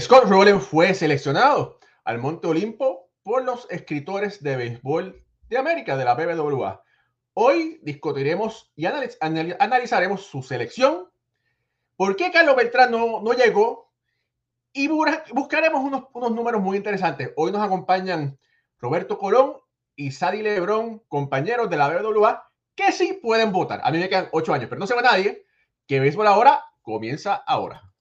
Scott Rowland fue seleccionado al Monte Olimpo por los escritores de béisbol de América, de la BBWA. Hoy discutiremos y analizaremos su selección, por qué Carlos Beltrán no, no llegó y buscaremos unos, unos números muy interesantes. Hoy nos acompañan Roberto Colón y Sadie Lebrón, compañeros de la BBWA, que sí pueden votar. A mí me quedan ocho años, pero no se va nadie, que béisbol ahora comienza ahora.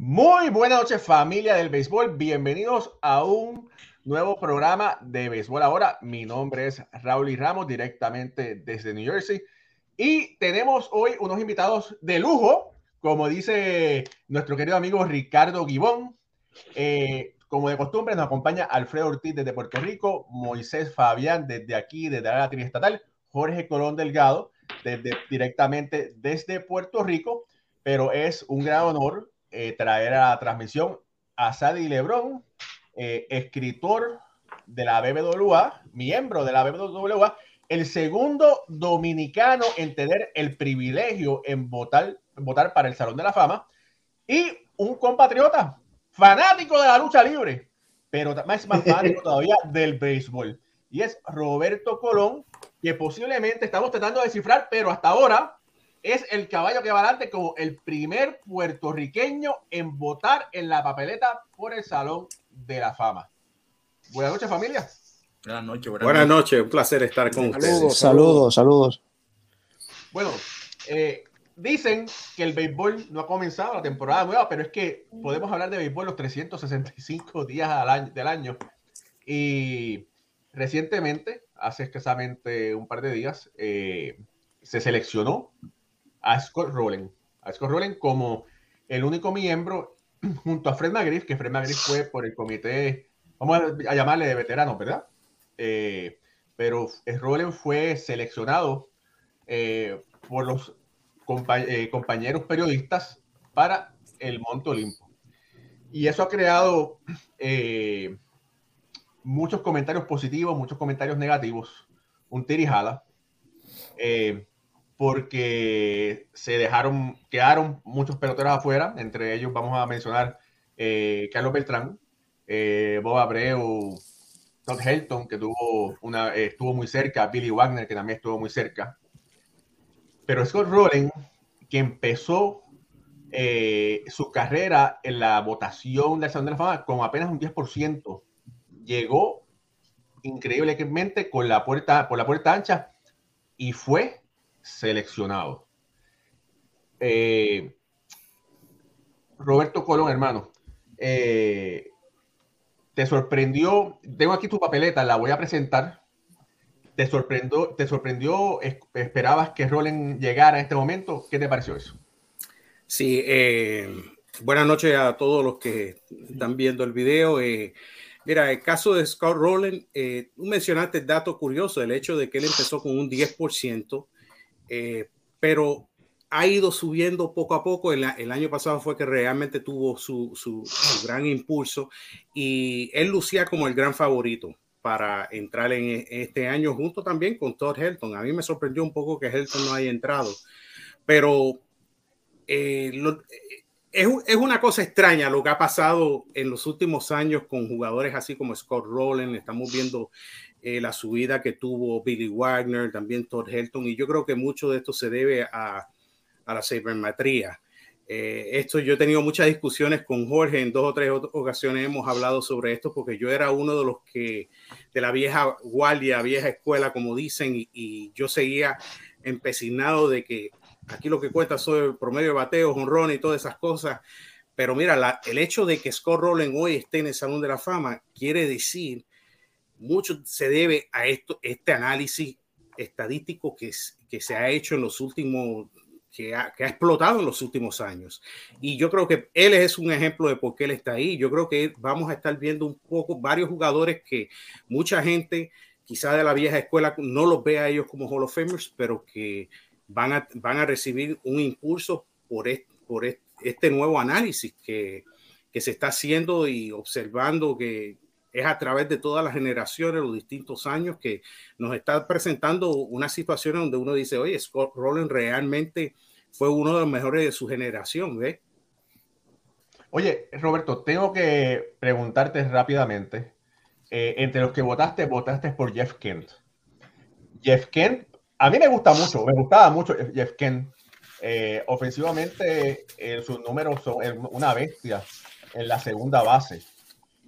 Muy buenas noches familia del béisbol, bienvenidos a un nuevo programa de béisbol ahora. Mi nombre es Raúl y Ramos directamente desde New Jersey y tenemos hoy unos invitados de lujo, como dice nuestro querido amigo Ricardo Gibón. Eh, como de costumbre nos acompaña Alfredo Ortiz desde Puerto Rico, Moisés Fabián desde aquí, desde la estatal, Jorge Colón Delgado desde, directamente desde Puerto Rico, pero es un gran honor eh, traer a la transmisión a Sadie Lebron, eh, escritor de la BBWA, miembro de la BBWA, el segundo dominicano en tener el privilegio en votar, votar para el Salón de la Fama y un compatriota fanático de la lucha libre, pero más, más fanático todavía del béisbol. Y es Roberto Colón, que posiblemente estamos tratando de descifrar, pero hasta ahora es el caballo que va adelante como el primer puertorriqueño en votar en la papeleta por el Salón de la Fama. Buenas noches, familia. Buenas noches, buenas, noches. Un placer estar con ustedes. Saludos, saludos. Bueno, eh, dicen que el béisbol no ha comenzado la temporada nueva, pero es que podemos hablar de béisbol los 365 días al año, del año. Y recientemente, hace escasamente un par de días, eh, se seleccionó a Scott Rowland. A Scott Rowland como el único miembro junto a Fred McGriff, que Fred McGriff fue por el comité, vamos a llamarle de veteranos, ¿verdad? Eh, pero Rowland fue seleccionado eh, por los eh, compañeros periodistas para el Monte Olimpo. Y eso ha creado muchos comentarios positivos, muchos comentarios negativos, un tirijada. Eh, porque se dejaron, quedaron muchos peloteros afuera, entre ellos vamos a mencionar eh, Carlos Beltrán, eh, Bob Abreu, Todd Helton, que tuvo una, eh, estuvo muy cerca, Billy Wagner, que también estuvo muy cerca. Pero Scott Rowland, que empezó su carrera en la votación del Salón de la Fama con apenas un 10%, llegó increíblemente con la puerta, por la puerta ancha y fue seleccionado. Eh, Roberto Colón, hermano, eh, te sorprendió, tengo aquí tu papeleta, la voy a presentar. ¿Te sorprendió, te sorprendió esperabas que Roland llegara en este momento? ¿Qué te pareció eso? Sí, eh, buenas noches a todos los que están viendo el video. mira, el caso de Scott Rowland, tú mencionaste dato curioso, el hecho de que él empezó con un 10%. Eh, pero ha ido subiendo poco a poco. El, el año pasado fue que realmente tuvo su, su, gran impulso y él lucía como el gran favorito para entrar en este año junto también con Todd Helton. A mí me sorprendió un poco que Helton no haya entrado, pero eh, es, es, una cosa extraña lo que ha pasado en los últimos años con jugadores así como Scott Rowland. Estamos viendo eh, la subida que tuvo Billy Wagner, también Todd Helton, y yo creo que mucho de esto se debe a, a la sabermetría. Eh, esto yo he tenido muchas discusiones con Jorge en dos o tres ocasiones hemos hablado sobre esto porque yo era uno de los que de la vieja guardia, vieja escuela como dicen y, yo seguía empecinado de que aquí lo que cuenta son el promedio de bateo, honrón y todas esas cosas. Pero mira, el hecho de que Scott Rowland hoy esté en el Salón de la Fama quiere decir mucho se debe a esto, este análisis estadístico que, que se ha hecho en los últimos que ha, explotado en los últimos años. Y yo creo que él es un ejemplo de por qué él está ahí. Yo creo que vamos a estar viendo un poco varios jugadores que mucha gente, quizá de la vieja escuela, no los ve a ellos como Hall of Famers, pero que van a, van a recibir un impulso por, por este nuevo análisis que, que se está haciendo y observando que es a través de todas las generaciones, los distintos años, que nos está presentando una situación donde uno dice, oye, Scott Rowland realmente fue uno de los mejores de su generación, ¿ves? Oye, Roberto, tengo que preguntarte rápidamente, eh, entre los que votaste, votaste por Jeff Kent. Jeff Kent, a mí me gusta mucho, me gustaba mucho Jeff Kent. Eh, ofensivamente, eh, sus números son una bestia en la segunda base.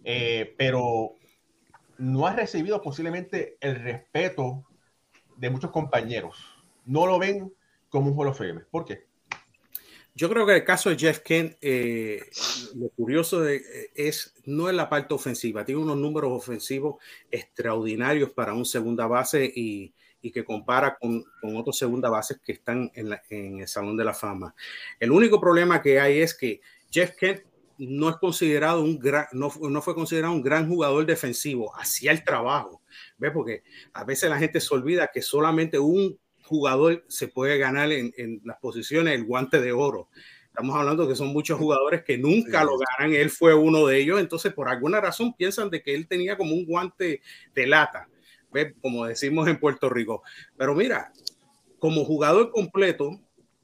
Eh, pero no ha recibido posiblemente el respeto de muchos compañeros. No lo ven como un Hall of Fame. ¿Por qué? Yo creo que el caso de Jeff Kent, eh, lo curioso de, es no es la parte ofensiva, tiene unos números ofensivos extraordinarios para un segunda base y, y que compara con, con, otros segunda bases que están en, en, el Salón de la Fama. El único problema que hay es que Jeff Kent no es considerado un gran, no, no, fue considerado un gran jugador defensivo, hacía el trabajo, ¿ves? Porque a veces la gente se olvida que solamente un jugador se puede ganar en, en las posiciones el guante de oro. Estamos hablando que son muchos jugadores que nunca lo ganan, él fue uno de ellos, entonces por alguna razón piensan de que él tenía como un guante de lata, ¿ves? Como decimos en Puerto Rico. Pero mira, como jugador completo,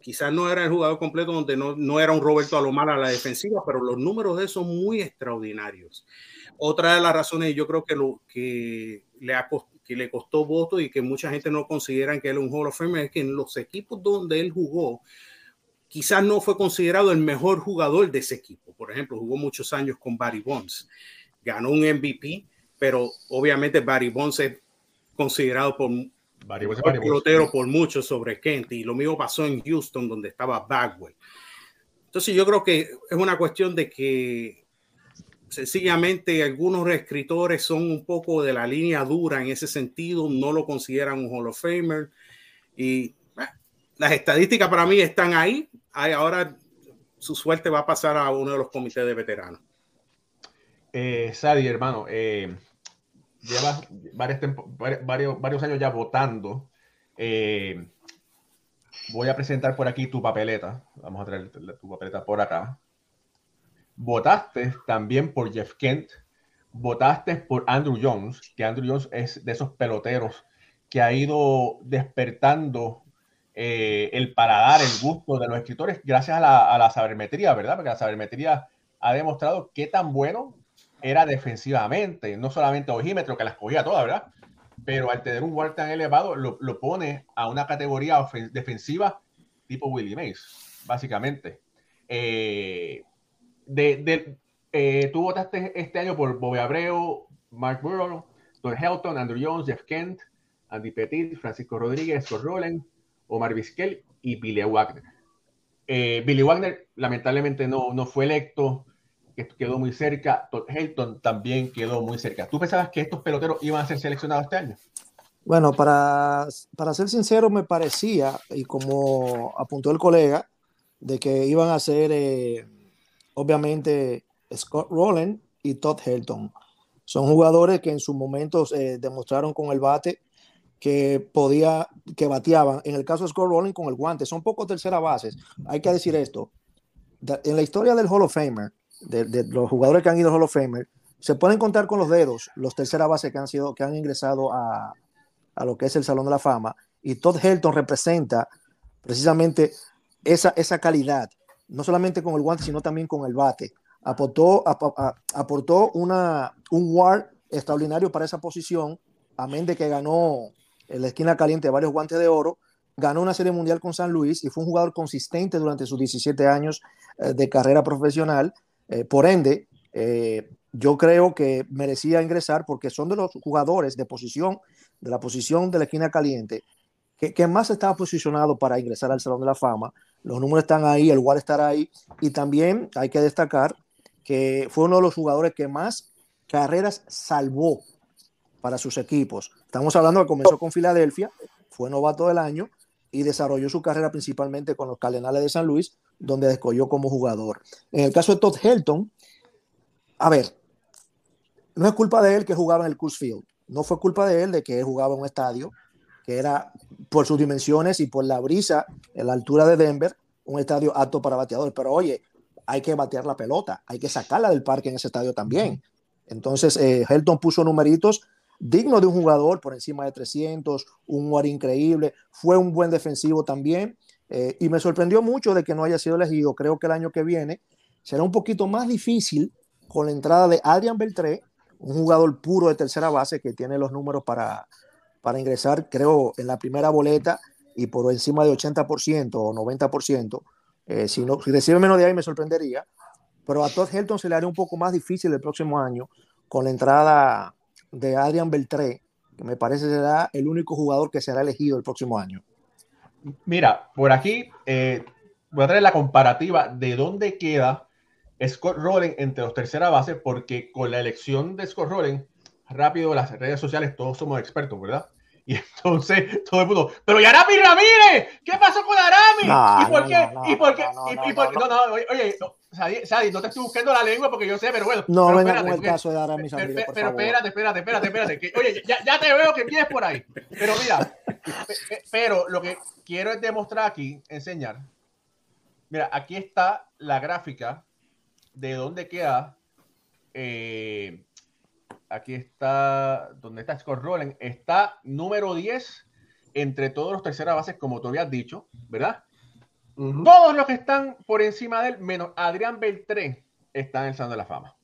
quizás no era el jugador completo donde no, era un Roberto Alomar a la defensiva, pero los números de él son muy extraordinarios. Otra de las razones, yo creo que lo que le, costó voto y que mucha gente no considera que él es un Hall of es que en los equipos donde él jugó, quizás no fue considerado el mejor jugador de ese equipo. Por ejemplo, jugó muchos años con Barry Bonds, ganó un MVP, pero obviamente Barry Bonds es considerado por fue pelotero por mucho sobre Kent y lo mismo pasó en Houston donde estaba Bagwell. Entonces yo creo que es una cuestión de que sencillamente algunos escritores son un poco de la línea dura en ese sentido, no lo consideran un Hall of Famer y las estadísticas para mí están ahí. Ahora su suerte va a pasar a uno de los comités de veteranos. Eh, Sadi, hermano, eh, llevas varios, años ya votando. Eh, voy a presentar por aquí tu papeleta. Vamos a traer tu papeleta por acá. Votaste también por Jeff Kent. Votaste por Andrew Jones, que Andrew Jones es de esos peloteros que ha ido despertando eh, el paladar, el gusto de los escritores gracias a la, a la sabermetría, ¿verdad? Porque la sabermetría ha demostrado qué tan bueno era defensivamente, no solamente ojímetro, que las cogía todas, ¿verdad? Pero al tener un guard tan elevado, lo, lo pone a una categoría defensiva tipo Willie Mays, básicamente. Eh, de, de eh, tú votaste este año por Bobby Abreu, Mark Burrow, Don Helton, Andrew Jones, Jeff Kent, Andy Petit, Francisco Rodríguez, Scott Omar Vizquel y Billy Wagner. Eh, Billy Wagner lamentablemente no, no fue electo que quedó muy cerca. Todd Helton también quedó muy cerca. ¿Tú pensabas que estos peloteros iban a ser seleccionados este año? Bueno, para, para ser sincero, me parecía, y como apuntó el colega, de que iban a ser, eh, obviamente, Scott Rowland y Todd Helton. Son jugadores que en sus momentos eh, demostraron con el bate que podía, que bateaban. En el caso de Scott Rowland con el guante, son pocos tercera bases. Hay que decir esto. En la historia del Hall of Famer, de, los jugadores que han ido a Hall of Famer, se pueden contar con los dedos los tercera base que han sido, que han ingresado a, a lo que es el Salón de la Fama. Y Todd Helton representa precisamente esa, esa calidad, no solamente con el guante, sino también con el bate. Aportó, aportó una, un WAR extraordinario para esa posición, amén de que ganó en la esquina caliente varios guantes de oro, ganó una serie mundial con San Luis y fue un jugador consistente durante sus 17 años eh, de carrera profesional eh, por ende, eh, yo creo que merecía ingresar porque son de los jugadores de posición, de la posición de la esquina caliente, que, más estaba posicionado para ingresar al Salón de la Fama. Los números están ahí, el WAR estará ahí. Y también hay que destacar que fue uno de los jugadores que más carreras salvó para sus equipos. Estamos hablando que comenzó con Filadelfia, fue novato del año y desarrolló su carrera principalmente con los Cardenales de San Luis, donde descolló como jugador. En el caso de Todd Helton, a ver, no es culpa de él que jugaba en el Coors Field, no fue culpa de él de que jugaba en un estadio que era por sus dimensiones y por la brisa en la altura de Denver, un estadio apto para bateadores. Pero oye, hay que batear la pelota, hay que sacarla del parque en ese estadio también. Entonces, eh, Helton puso numeritos dignos de un jugador por encima de 300, un war increíble, fue un buen defensivo también. Eh, y me sorprendió mucho de que no haya sido elegido. Creo que el año que viene será un poquito más difícil con la entrada de Adrian Beltré, un jugador puro de tercera base que tiene los números para, para ingresar, creo, en la primera boleta y por encima de 80% o 90%. Eh, si, no, si recibe menos de ahí me sorprendería. Pero a Todd Helton se le hará un poco más difícil el próximo año con la entrada de Adrian Beltré, que me parece será el único jugador que será elegido el próximo año. Mira, por aquí eh, voy a traer la comparativa de dónde queda Scott Rowling entre los tercera base, porque con la elección de Scott Rowling, rápido las redes sociales, todos somos expertos, ¿verdad? Y entonces todo el mundo, pero ¿y Arami Ramírez? ¿Qué pasó con Arami? No, ¿Y por no, qué? no, ¿Y por qué? no, ¿Y, por qué? no, No, no, oye, no, Sadi, Sadi, no te estoy buscando la lengua porque yo sé, pero bueno. No pero venga espérate, con el espérate, caso de Aramis Ramírez, por pero favor. espérate, espérate, espérate, espérate. que- oye, ya, ya te veo que vienes por ahí. Pero mira, pe- pe- pero lo que quiero es demostrar aquí, enseñar. Mira, aquí está la gráfica de dónde queda. eh, aquí está, donde está Scott Rowland. Está número 10 entre todos los terceras bases, como tú habías dicho, ¿verdad? Todos los que están por encima de él, menos Adrián Beltré, están en el Salón de la Fama.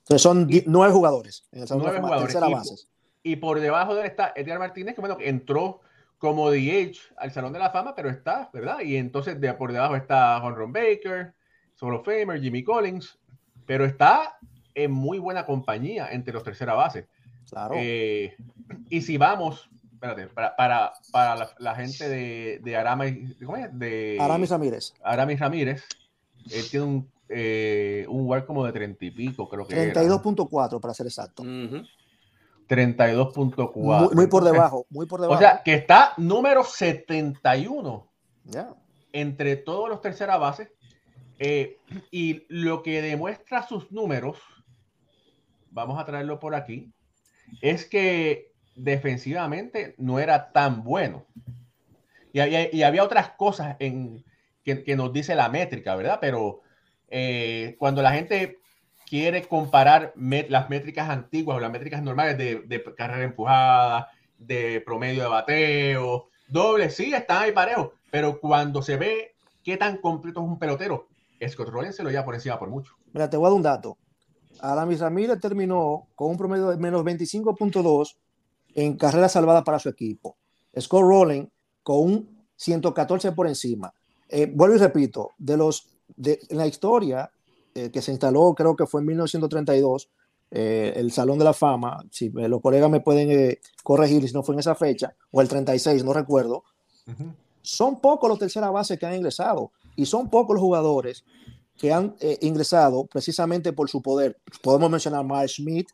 Entonces son nueve jugadores en el Salón de Nueve la Fama, jugadores. tercera Y- base. Y por debajo de él está Edgar Martínez, que bueno, entró como DH al Salón de la Fama, pero está, ¿verdad? Y entonces de, por debajo está Ron Baker, Solo Famer, Jimmy Collins, pero está en muy buena compañía entre los tercera bases. Claro. Eh, y si vamos, espérate, para, para, para la, la gente de, de Aramis, ¿cómo es? De Aramis Ramírez. Aramis Ramírez, él tiene un, eh, un WAR como de 30 y pico, creo que era. 32.4 para ser exacto. Ujú. 32.4. Muy, muy por debajo, muy por debajo. O sea, que está número 71 Ya. entre todos los tercera bases. eh, y lo que demuestra sus números, vamos a traerlo por aquí, es que defensivamente no era tan bueno. Y, había- y había otras cosas en, que, que nos dice la métrica, ¿verdad? Pero eh, cuando la gente quiere comparar met- las métricas antiguas o las métricas normales de, de carrera empujada, de promedio de bateo, doble, sí, están ahí parejos, pero cuando se ve qué tan completo es un pelotero, Scott Rowland se lo lleva por encima por mucho. Mira, te voy a dar un dato. Aramis Ramírez terminó con un promedio de menos 25.2 en carrera salvada para su equipo. Scott Rowling con un 114 por encima. Eh, vuelvo y repito, de los de en la historia eh, que se instaló, creo que fue en 1932, eh, el Salón de la Fama, si eh, los colegas me pueden corregir si no fue en esa fecha, o el 36, no recuerdo, son pocos los tercera base que han ingresado y son pocos los jugadores que han eh, ingresado precisamente por su poder. Podemos mencionar a Miles Smith,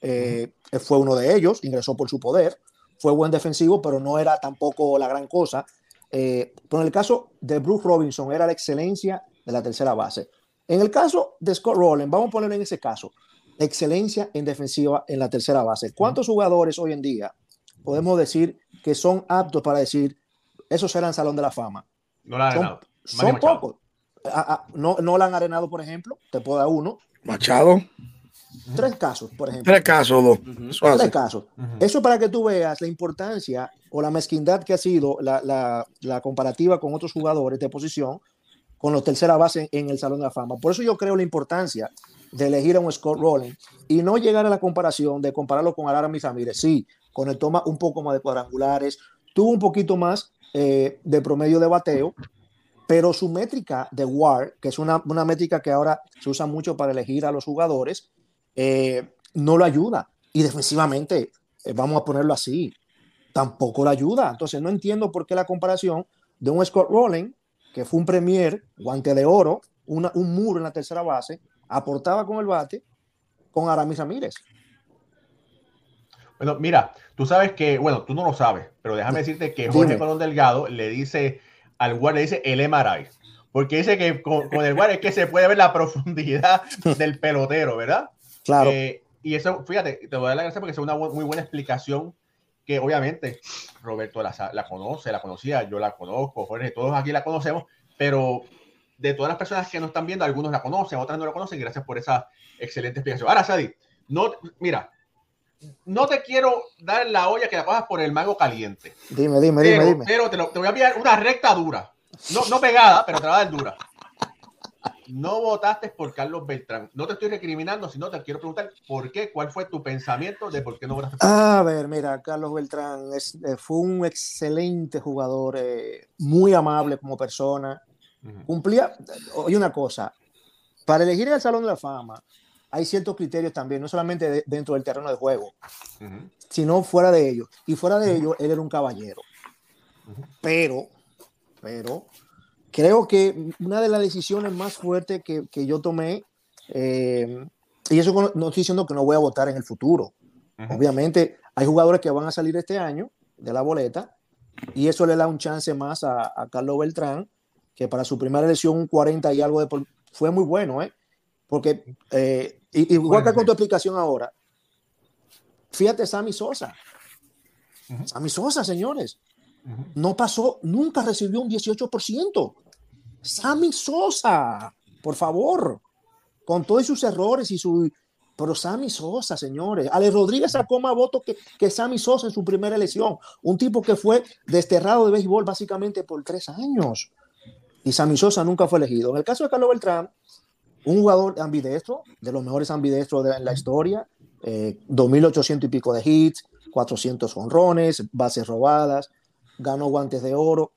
eh, fue uno de ellos, ingresó por su poder, fue buen defensivo, pero no era tampoco la gran cosa. Eh, pero en el caso de Bruce Robinson, era la excelencia de la tercera base. En el caso de Scott Rowland, vamos a ponerlo en ese caso, excelencia en defensiva en la tercera base. ¿Cuántos jugadores hoy en día podemos decir que son aptos para decir, esos serán Salón de la Fama? No la Son, son pocos. Ah, ah, no, no la han arenado, por ejemplo, te puedo dar uno. Machado, Tres casos, por ejemplo. tres casos, dos. Eso hace. Tres casos. Ujú. Eso para que tú veas la importancia o la mezquindad que ha sido la, la- la comparativa con otros jugadores de posición con los tercera base en, en el Salón de la Fama. Por eso yo creo la importancia de elegir a un Scott Rowland y no llegar a la comparación de compararlo con Aramis Ramírez. Sí, con el toma un poco más de cuadrangulares, tuvo un poquito más eh, de promedio de bateo, pero su métrica de WAR, que es una, una métrica que ahora se usa mucho para elegir a los jugadores, eh, no lo ayuda. Y defensivamente, eh, vamos a ponerlo así, tampoco lo ayuda. Entonces no entiendo por qué la comparación de un Scott Rowland, que fue un premier, guante de oro, una- un muro en la tercera base, aportaba con el bate con Aramis Ramírez. Bueno, mira, tú sabes que, bueno, tú no lo sabes, pero déjame decirte que Jorge Colón Delgado le dice al guardia, dice el MRI, porque dice que con, el guardia es que se puede ver la profundidad del pelotero, ¿verdad? Claro. Eh, y eso, fíjate, te voy a dar la gracia porque es una muy buena explicación que obviamente Roberto la, la, conoce, la conocía, yo la conozco, Jorge, todos aquí la conocemos, pero de todas las personas que nos están viendo, algunos la conocen, otras no la conocen, gracias por esa excelente explicación. Ahora, Sadi, no, mira, no te quiero dar la olla que la pasas por el mago caliente. Dime, dime, dime, dime. Pero te, lo, te voy a enviar una recta dura. No, no pegada, pero te va a dar dura no votaste por Carlos Beltrán. No te estoy recriminando, sino te quiero preguntar por qué, cuál fue tu pensamiento de por qué no votaste por A ver, mira, Carlos Beltrán es, eh, fue un excelente jugador, eh, muy amable como persona. Cumplía, oye una cosa, para elegir el Salón de la Fama hay ciertos criterios también, no solamente dentro del terreno de juego, sino fuera de ellos. Y fuera de ellos, él era un caballero. Pero, pero, creo que una de las decisiones más fuertes que, que yo tomé, eh, y eso no estoy diciendo que no voy a votar en el futuro. Obviamente, hay jugadores que van a salir este año de la boleta, y eso le da un chance más a, a Carlos Beltrán, que para su primera elección, un 40 y algo de fue muy bueno, ¿eh? Porque, eh, igual que con tu explicación ahora, fíjate, Sammy Sosa. Sammy Sosa, señores. No pasó, nunca recibió un 18%. Sammy Sosa, por favor, con todos sus errores y su... Pero Sammy Sosa, señores. Ale Rodríguez sacó más votos que, que Sammy Sosa en su primera elección. Un tipo que fue desterrado de béisbol básicamente por tres años. Y Sammy Sosa nunca fue elegido. En el caso de Carlos Beltrán, un jugador ambidestro, de los mejores ambidestros de la historia, eh, 2.800 y pico de hits, 400 honrones, bases robadas, ganó guantes de oro,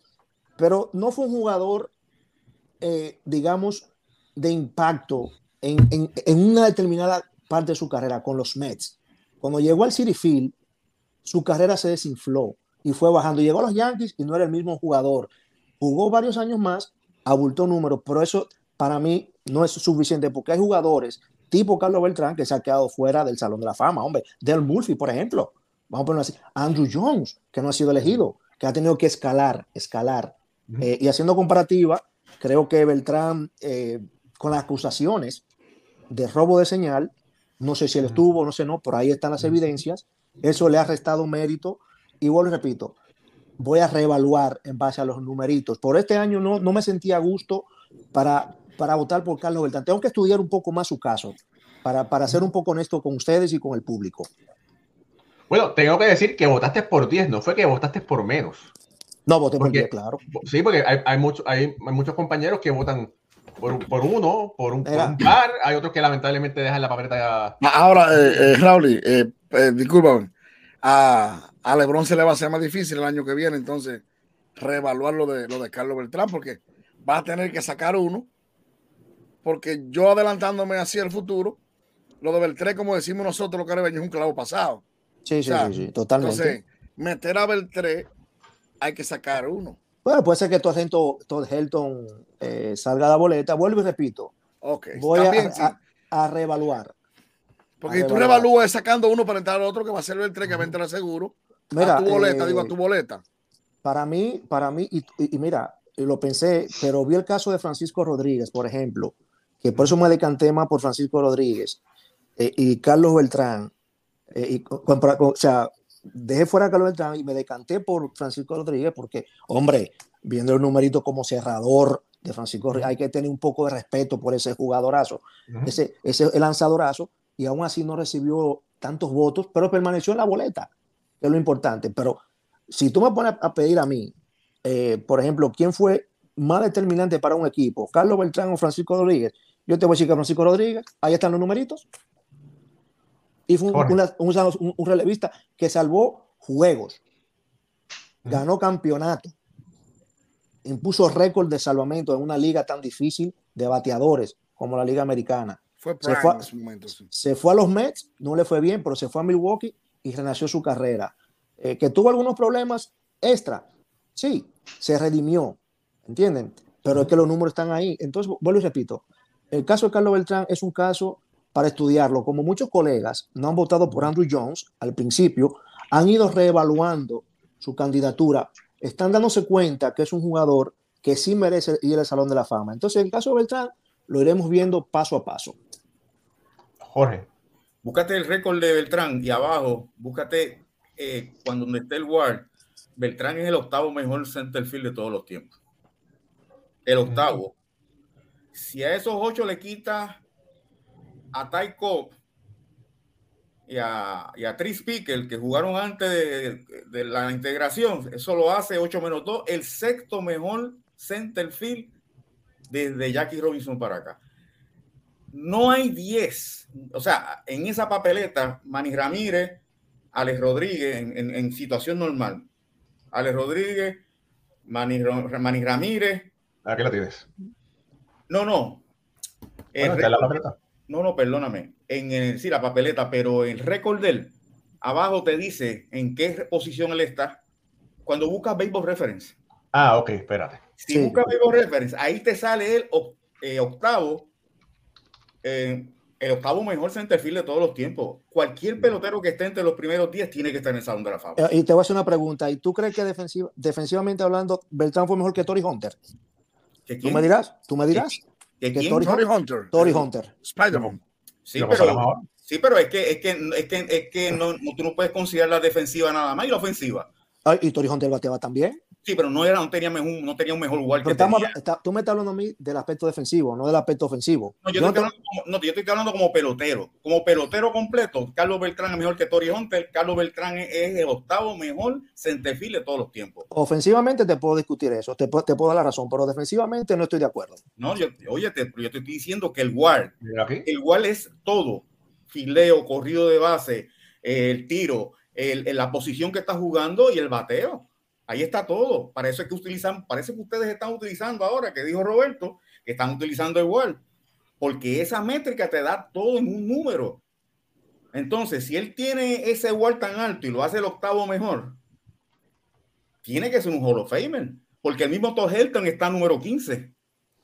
pero no fue un jugador eh, digamos, de impacto en, una determinada parte de su carrera con los Mets. Cuando llegó al City Field, su carrera se desinfló y fue bajando. Llegó a los Yankees y no era el mismo jugador. Jugó varios años más, abultó números, pero eso para mí no es suficiente porque hay jugadores tipo Carlos Beltrán que se ha quedado fuera del Salón de la Fama. Hombre, Del Murphy, por ejemplo. Vamos a ponerlo así. Andrew Jones, que no ha sido elegido, que ha tenido que escalar, escalar. Eh, y haciendo comparativa, Creo que Beltrán, eh, con las acusaciones de robo de señal, no sé si él estuvo, no sé, no, por ahí están las evidencias, eso le ha restado mérito. Y vuelvo y repito, voy a reevaluar en base a los numeritos. Por este año no, no me sentía a gusto para, para votar por Carlos Beltrán. Tengo que estudiar un poco más su caso, para, para ser un poco honesto con ustedes y con el público. Bueno, tengo que decir que votaste por 10, no fue que votaste por menos. No, voté por porque, claro. Sí, porque hay, hay, hay, muchos compañeros que votan por, por uno, por un, par. Hay otros que lamentablemente dejan la papeleta. Ya... Ahora, eh, eh, Raúl, eh, eh, discúlpame. A, a Lebron se le va a hacer más difícil el año que viene, entonces, reevaluar lo de, lo de Carlos Beltrán, porque va a tener que sacar uno. Porque yo adelantándome hacia el futuro, lo de Beltrán, como decimos nosotros los caribeños, es un clavo pasado. Sí, sí, sí, sí, totalmente. Entonces, meter a Beltrán hay que sacar uno. Bueno, puede ser que Todd Helton, Todd Helton eh, salga a la boleta. Vuelvo y repito. Okay, voy a, a, reevaluar. Porque si tú reevalúas sacando uno para entrar al otro que va a ser el tren que va a entrar seguro. Mira, a tu boleta, digo, a tu boleta. Para mí, para mí, y, y, mira, lo pensé, pero vi el caso de Francisco Rodríguez, por ejemplo, que por eso me decanté más por Francisco Rodríguez eh, y Carlos Beltrán. Eh, y, o sea, dejé fuera a Carlos Beltrán y me decanté por Francisco Rodríguez porque, hombre, viendo el numerito como cerrador de Francisco Rodríguez, hay que tener un poco de respeto por ese jugadorazo, ese, ese lanzadorazo, y aún así no recibió tantos votos, pero permaneció en la boleta, que es lo importante. Pero si tú me pones a pedir a mí, eh, por ejemplo, quién fue más determinante para un equipo, Carlos Beltrán o Francisco Rodríguez, yo te voy a decir que Francisco Rodríguez, ahí están los numeritos, y fue un, un, relevista que salvó juegos, ganó campeonato, impuso récord de salvamento en una liga tan difícil de bateadores como la liga americana. Fue se, fue, se fue a los Mets, no le fue bien, pero se fue a Milwaukee y renació su carrera. Eh, que tuvo algunos problemas extra, sí, se redimió, ¿entienden? Pero es que los números están ahí. Entonces, vuelvo y repito, el caso de Carlos Beltrán es un caso para estudiarlo. Como muchos colegas no han votado por Andrew Jones al principio, han ido reevaluando su candidatura, están dándose cuenta que es un jugador que sí merece ir al Salón de la Fama. Entonces, en el caso de Beltrán, lo iremos viendo paso a paso. Jorge. Búscate el récord de Beltrán y abajo, búscate eh, cuando esté el Ward. Beltrán es el octavo mejor centerfield de todos los tiempos. El octavo. Si a esos ocho le quita a Ty Cobb y a, y a Tris Pickle, que jugaron antes de, de, la integración, eso lo hace 8 menos 2, el sexto mejor centerfield desde Jackie Robinson para acá. No hay 10. O sea, en esa papeleta, Manny Ramírez, Alex Rodríguez, en, en, en situación normal. Alex Rodríguez, Manny, Manny Ramírez. Aquí la tienes. No, no. Bueno, está la papeleta. No, no, perdóname. En el, sí, la papeleta, pero el récord de él, abajo te dice en qué posición él está cuando buscas Baseball Reference. Ah, ok, espérate. Si sí. buscas Baseball Reference, ahí te sale el eh, octavo, eh, el octavo mejor centerfield de todos los tiempos. Cualquier pelotero que esté entre los primeros 10 tiene que estar en el Salón de la Fama. Y te voy a hacer una pregunta. ¿Y tú crees que defensiva, defensivamente hablando, Beltrán fue mejor que Tori Hunter? ¿Tú me dirás? ¿Tú me dirás? ¿Que que quién? Tori, Tori Hunter. Tori Hunter. Spider-Man. Sí, pero, sí, pero es que, es que, es que, es que no- tú no puedes considerar la defensiva nada más y la ofensiva. Ay, y Tori Hunter bateaba también. Sí, pero no, era, no, tenía, mejor, no tenía un mejor lugar Pero que estamos, tenía. está- tú me estás hablando a mí del aspecto defensivo, no del aspecto ofensivo. No, yo, Yo estoy no te- hablando como, no, yo estoy hablando como pelotero. Como pelotero completo, Carlos Beltrán es mejor que Tori Hunter. Carlos Beltrán es, es el octavo mejor centerfield de todos los tiempos. Ofensivamente te puedo discutir eso, te, puedo- te puedo dar la razón, pero defensivamente no estoy de acuerdo. No, yo, oye, te, yo te estoy diciendo que el guard, el guard es todo. Fileo, corrido de base, el tiro, el, la posición que está jugando y el bateo. Ahí está todo. Para eso es que utilizan, parece que ustedes están utilizando ahora, que dijo Roberto, que están utilizando guard. Porque esa métrica te da todo en un número. Entonces, si él tiene ese guard tan alto y lo hace el octavo mejor, tiene que ser un Hall of Famer. Porque el mismo Todd Helton está número 15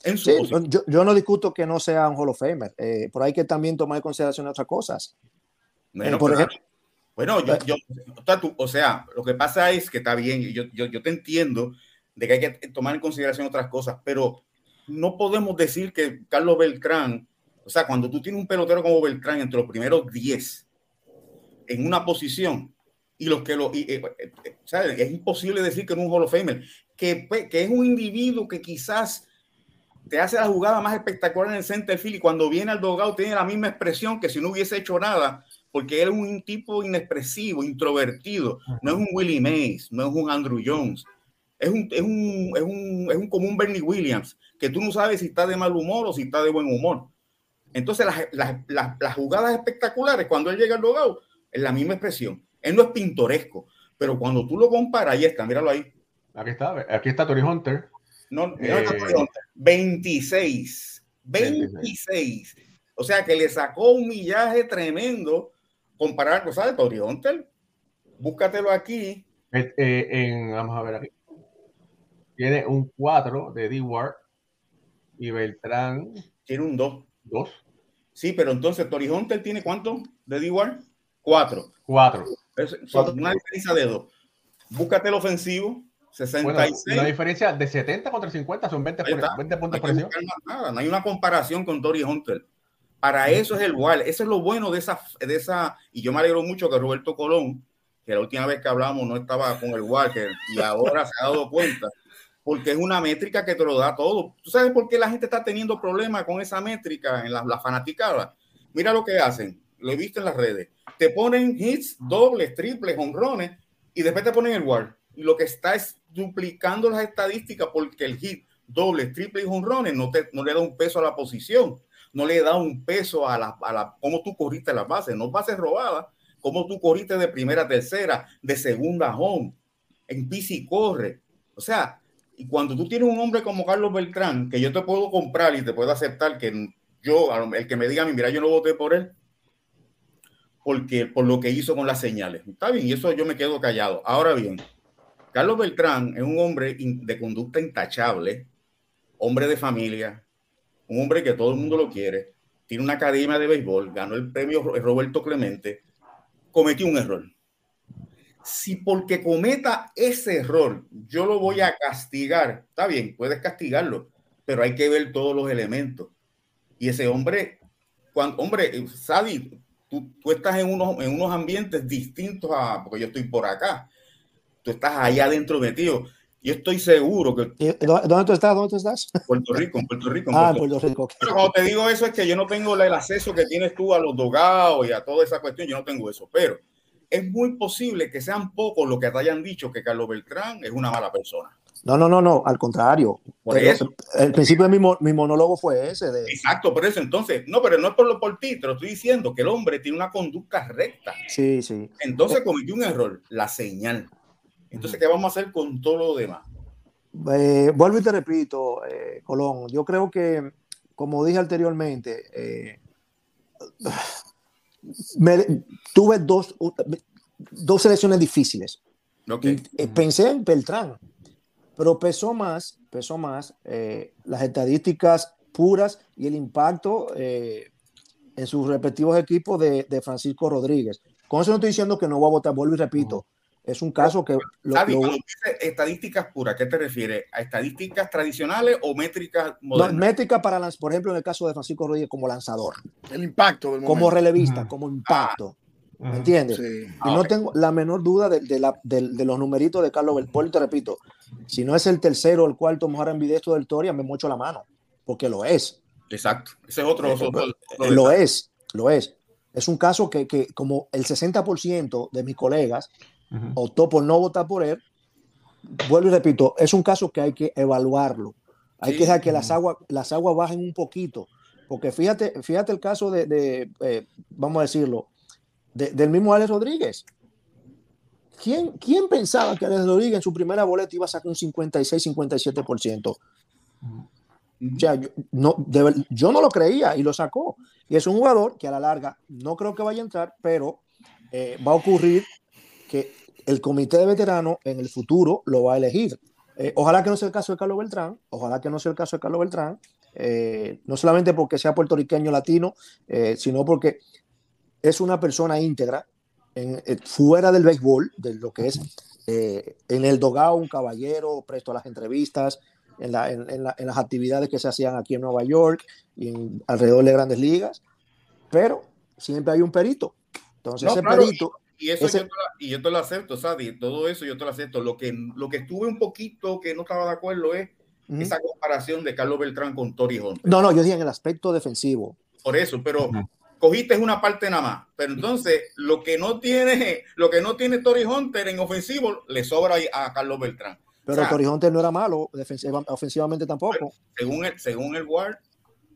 en su Sí, yo, yo no discuto que no sea un Hall of Famer, eh, pero hay que también tomar en consideración otras cosas. Bueno, Eh, por ejemplo- bueno, yo, Eh. yo, o sea, lo que pasa es que está bien, yo, yo, yo te entiendo de que hay que tomar en consideración otras cosas, pero no podemos decir que Carlos Beltrán, o sea, cuando tú tienes un pelotero como Beltrán entre los primeros 10 en una posición y los que lo, y, eh, eh, eh, es imposible decir que no es un Hall of Famer, que, pues, que es un individuo que quizás te hace la jugada más espectacular en el center field y cuando viene al dogado tiene la misma expresión que si no hubiese hecho nada, porque él es un tipo inexpresivo, introvertido, no es un Willie Mays, no es un Andrew Jones, es un, es un, es un, es un como un Bernie Williams, que tú no sabes si está de mal humor o si está de buen humor. Entonces, las, las, las, las jugadas espectaculares, cuando él llega al dogado, es la misma expresión. Él no es pintoresco, pero cuando tú lo comparas, ahí está, míralo ahí. Aquí está. Aquí está Tori Hunter. No, mira Eh, esta pregunta. 26. 26. O sea que le sacó un millaje tremendo comparar cosas de Tori Hunter. Búscatelo aquí. Eh, eh, en, vamos a ver aquí. Tiene un 4 de D-Ward y Beltrán Tiene un 2. 2. Sí, pero entonces Tori Hunter tiene cuánto de D-Ward? 4. 4. Es, son una diferencia de 2. Búscate el ofensivo. Bueno, 66. una diferencia de 70 contra 50 son 20, Ahí por- está. 20 No puntos por encima. nada, no hay una comparación con Tori Hunter. Para eso es el igual, eso es lo bueno de esa, de esa, y yo me alegro mucho que Roberto Colón, que la última vez que hablamos no estaba con el Walker y ahora se ha dado cuenta, porque es una métrica que te lo da todo. ¿Tú sabes por qué la gente está teniendo problemas con esa métrica en la, la fanaticada? Mira lo que hacen, lo he visto en las redes. Te ponen hits, dobles, triples, honrones y después te ponen el WAR. Y lo que está es duplicando las estadísticas porque el hit, dobles, triples y honrones no, te, no le da un peso a la posición, no le da un peso a la, a la cómo tú corriste las bases, no bases robadas, cómo tú corriste de primera a tercera, de segunda a home, en y corre. O sea, y cuando tú tienes un hombre como Carlos Beltrán, que yo te puedo comprar y te puedo aceptar que yo, el que me diga, mira, yo no voté por él, porque por lo que hizo con las señales. Está bien, y eso yo me quedo callado. Ahora bien, Carlos Beltrán es un hombre de conducta intachable, hombre de familia, un hombre que todo el mundo lo quiere, tiene una academia de béisbol, ganó el premio Roberto Clemente, cometió un error. Si porque cometa ese error yo lo voy a castigar, está bien, puedes castigarlo, pero hay que ver todos los elementos. Y ese hombre, cuando, hombre, Sadi, tú, tú estás en unos, en unos ambientes distintos a, porque yo estoy por acá, tú estás allá adentro metido y estoy seguro que. ¿Dónde tú estás? ¿Dónde tú estás? Puerto Rico, en Puerto Rico. ah, Puerto Rico. Pero cuando te digo eso es que yo no tengo el acceso que tienes tú a los dogados y a toda esa cuestión, yo no tengo eso. Pero es muy posible que sean pocos los que te hayan dicho que Carlos Beltrán es una mala persona. No, no, no, no, al contrario. Por eso. El, principio de mi, mi, monólogo fue ese. De... Exacto, por eso. Entonces, no, pero no es por lo por ti, te lo estoy diciendo, que el hombre tiene una conducta recta. Sí, sí. Entonces cometió un error, la señal. Entonces, ¿qué vamos a hacer con todo lo demás? Eh, vuelvo y te repito, eh, Colón, yo creo que, como dije anteriormente, eh, me, tuve dos, dos selecciones difíciles. Okay. Y, pensé en Beltrán, pero pesó más, pesó más las estadísticas puras y el impacto en sus respectivos equipos de, de, Francisco Rodríguez. Con eso no estoy diciendo que no voy a votar, vuelvo y repito. Es un caso que... Lo, lo... estadísticas puras, ¿qué te refieres? ¿A estadísticas tradicionales o métricas modernas? No, métricas para, las, por ejemplo, en el caso de Francisco Rodríguez como lanzador. El impacto del Como relevista, uh -huh. como impacto. Uh -huh. ¿Me entiendes? Sí. Y ah, no okay. tengo la menor duda de, de, la, de, de los numeritos de Carlos Belpol, te repito, si no es el tercero o el cuarto mejor ambidextro del Toria, me mocho la mano, porque lo es. Exacto. Ese es otro. otro, otro lo es, lo es. Es un caso que, que como el 60% de mis colegas uh -huh. optó por no votar por él, vuelvo y repito, es un caso que hay que evaluarlo. Hay sí. que dejar que las aguas, las aguas bajen un poquito. Porque fíjate, fíjate el caso de, de eh, vamos a decirlo, de, del mismo Alex Rodríguez. ¿Quién, ¿Quién, pensaba que Alex Rodríguez en su primera boleta iba a sacar un 56-57%? Uh -huh. O sea, yo no, de, yo no lo creía y lo sacó. Y es un jugador que a la larga no creo que vaya a entrar, pero eh, va a ocurrir que el comité de veteranos en el futuro lo va a elegir. Eh, ojalá que no sea el caso de Carlos Beltrán, ojalá que no sea el caso de Carlos Beltrán, eh, no solamente porque sea puertorriqueño latino, eh, sino porque es una persona íntegra, en, fuera del béisbol, de lo que es en el dogado, un caballero, presto a las entrevistas, en, la, en, en, la, en, las actividades que se hacían aquí en Nueva York y en, alrededor de grandes ligas, pero siempre hay un perito. Entonces, no, ese claro, perito y eso Ese... yo, te lo, y yo te lo acepto, Sadi, todo eso yo te lo acepto. Lo que, lo que estuve un poquito que no estaba de acuerdo es uh -huh. esa comparación de Carlos Beltrán con Tori Hunter. No, no, yo dije en el aspecto defensivo. Por eso, pero uh -huh. cogiste una parte nada más. Pero entonces, lo que no tiene, lo que no tiene Tori Hunter en ofensivo, le sobra a Carlos Beltrán. Pero o sea, Tori Hunter no era malo, ofensivamente tampoco. Según el, según el Ward,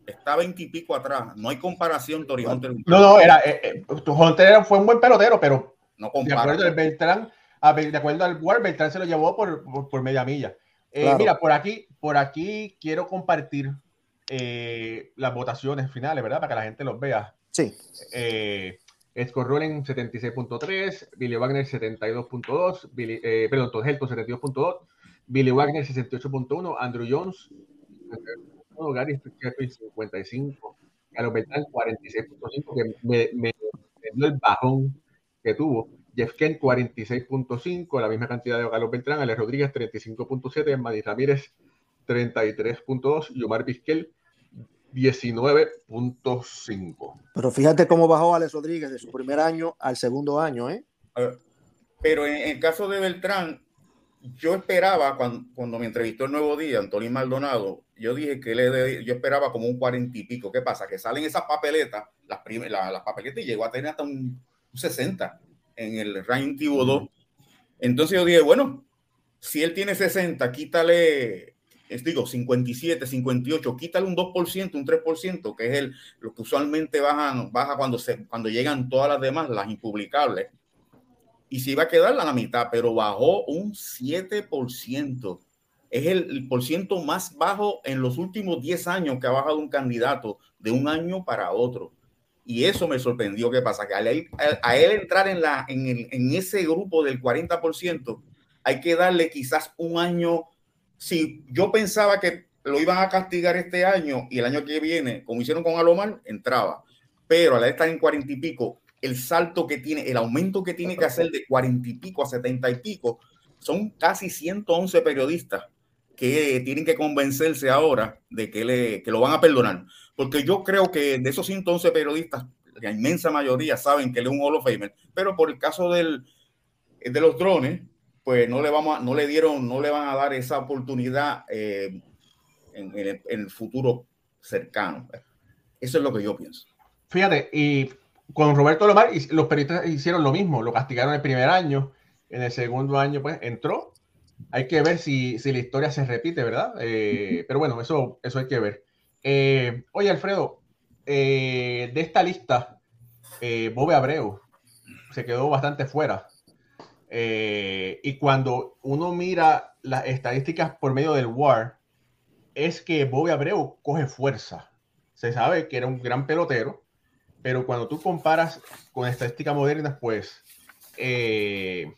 está veintipico atrás. No hay comparación, Tori Hunter. No, no, era, eh, eh, Hunter fue un buen pelotero, pero no de acuerdo al Beltrán, de acuerdo al Ward, Beltrán se lo llevó por, por, por media milla. Eh, claro. Mira, por aquí, por aquí quiero compartir eh, las votaciones finales, ¿verdad? Para que la gente los vea. Sí. Eh, Scott Rowland 76.3, Billy Wagner 72.2, eh, perdón, Todd Helton 72.2, Billy Wagner 68.1, Andrew Jones Gary 55, Carlos Beltrán 46.5, que me, me, me dio el bajón que tuvo. Jeff Kent 46.5, la misma cantidad de Carlos Beltrán, Alex Rodríguez 35.7, Manny Ramírez 33.2 y Omar Vizquel 19.5. Pero fíjate cómo bajó Alex Rodríguez de su primer año al segundo año, ¿eh? Pero en el caso de Beltrán, yo esperaba cuando, cuando me entrevistó el nuevo día, Antonio Maldonado, yo dije que le yo esperaba como un cuarenta y pico. ¿Qué pasa? Que salen esas papeletas, las, la, las papeletas, y llegó a tener hasta un 60 en el ranking 2. Entonces yo dije, bueno, si él tiene 60, quítale, es, digo, 57, 58, quítale un 2%, un 3%, que es el, lo que usualmente bajan, baja cuando, se, cuando llegan todas las demás, las impublicables. Y se iba a quedar a la mitad, pero bajó un 7%. Es el, el por ciento más bajo en los últimos 10 años que ha bajado un candidato de un año para otro. Y eso me sorprendió. ¿Qué pasa? Que a él, a él entrar en, la, en, el, en ese grupo del 40%, hay que darle quizás un año. Si yo pensaba que lo iban a castigar este año y el año que viene, como hicieron con Alomar, entraba. Pero a la estar en cuarenta y pico, el salto que tiene, el aumento que tiene que hacer de cuarenta y pico a setenta y pico, son casi 111 periodistas que tienen que convencerse ahora de que, le, que lo van a perdonar. Porque yo creo que de esos 111 periodistas, la inmensa mayoría saben que él es un Hall of Famer, pero por el caso del, de los drones, pues no le, vamos a, no le dieron, no le van a dar esa oportunidad eh, en, el, futuro cercano. Eso es lo que yo pienso. Fíjate, y con Roberto Lomar, los periodistas hicieron lo mismo, lo castigaron el primer año, en el segundo año, pues entró. Hay que ver si, si la historia se repite, ¿verdad? Eh, pero bueno, eso, eso hay que ver. Eh, oye, Alfredo, de esta lista, Bobe Abreu se quedó bastante fuera. Eh, y cuando uno mira las estadísticas por medio del WAR, es que Bobby Abreu coge fuerza. Se sabe que era un gran pelotero, pero cuando tú comparas con estadísticas modernas, pues eh,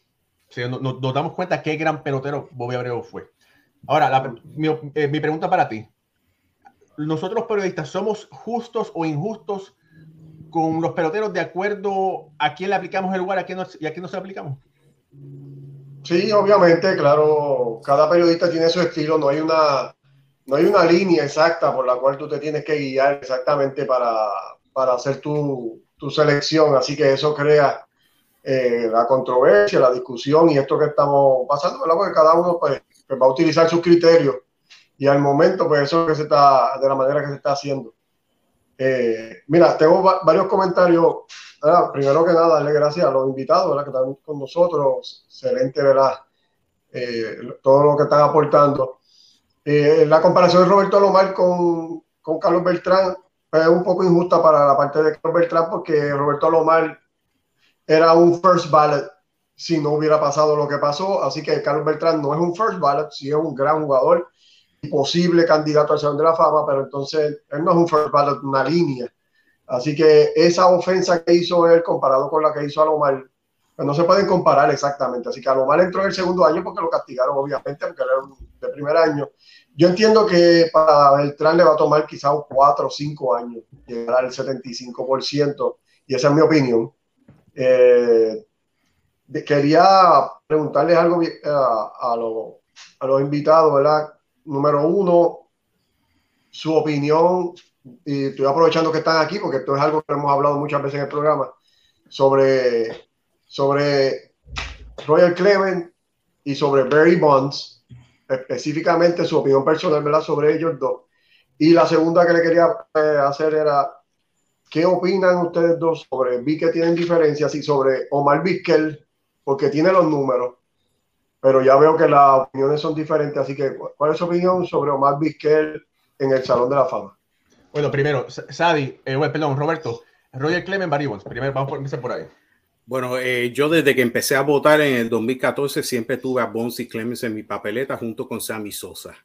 nos, damos cuenta qué gran pelotero Bobby Abreu fue. Ahora, eh, mi, pregunta para ti. ¿Nosotros periodistas somos justos o injustos con los peloteros de acuerdo a quién le aplicamos el WAR a quién y a quién no se aplicamos? Sí, obviamente, claro, cada periodista tiene su estilo, no hay una, no hay una línea exacta por la cual tú te tienes que guiar exactamente para, para hacer tu, tu, selección, así que eso crea eh, la controversia, la discusión y esto que estamos pasando, ¿verdad? Porque cada uno pues, pues, va a utilizar sus criterios y al momento pues eso es que se está, de la manera que se está haciendo. Eh, mira, tengo varios comentarios primero que nada, darle gracias a los invitados que están con nosotros. Excelente, ¿verdad? Eh, todo lo que están aportando. Eh, la comparación de Roberto Alomar con, con Carlos Beltrán es un poco injusta para la parte de Carlos Beltrán porque Roberto Alomar era un first ballot si no hubiera pasado lo que pasó. Así que Carlos Beltrán no es un first ballot, sí es un gran jugador posible candidato al Salón de la Fama, pero entonces él no es un first ballot, una línea. Así que esa ofensa que hizo él comparado con la que hizo Alomar, pues no se pueden comparar exactamente. Así que Alomar entró en el segundo año porque lo castigaron, obviamente, porque era de primer año. Yo entiendo que para Beltrán le va a tomar quizás cuatro o cinco años llegar al 75%, y esa es mi opinión. Eh, quería preguntarles algo a, a, a los invitados, ¿verdad? Número uno, su opinión y estoy aprovechando que están aquí porque esto es algo que hemos hablado muchas veces en el programa, sobre, sobre Royal Clement y sobre Barry Bonds, específicamente su opinión personal ¿verdad? sobre ellos dos. Y la segunda que le quería eh, hacer era, ¿qué opinan ustedes dos sobre, vi que tienen diferencias y sobre Omar Vizquel, porque tiene los números, pero ya veo que las opiniones son diferentes, así que ¿cuál es su opinión sobre Omar Vizquel en el Salón de la Fama? Bueno, primero, Sadi, eh, perdón, Roberto, Roger Clement, Barry Bonds. Primero, vamos a empezar por ahí. Bueno, eh, yo desde que empecé a votar en el 2014 siempre tuve a Bonds y Clemens en mi papeleta junto con Sammy Sosa.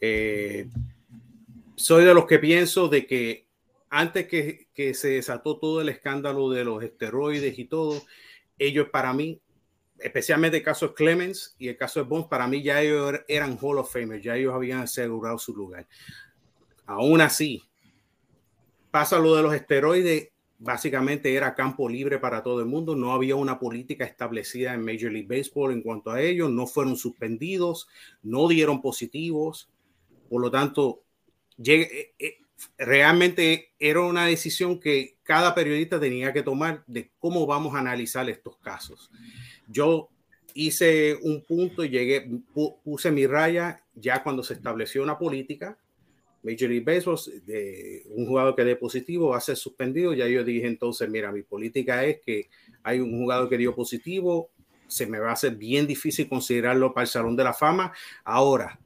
Eh, soy de los que pienso de que antes que, que, se desató todo el escándalo de los esteroides y todo, ellos para mí, especialmente el caso de Clemens y el caso de Bonds, para mí ya ellos er, eran Hall of Famers, ya ellos habían asegurado su lugar. Aún así, pasa lo de los esteroides, básicamente era campo libre para todo el mundo, no había una política establecida en Major League Baseball en cuanto a ellos, no fueron suspendidos, no dieron positivos, por lo tanto, eh, eh, realmente era una decisión que cada periodista tenía que tomar de cómo vamos a analizar estos casos. Yo hice un punto y llegué, puse mi raya ya cuando se estableció una política Major League Baseball, de un jugador que dé positivo va a ser suspendido. Ya yo dije entonces, mira, mi política es que hay un jugador que dio positivo, se me va a hacer bien difícil considerarlo para el Salón de la Fama. Ahora,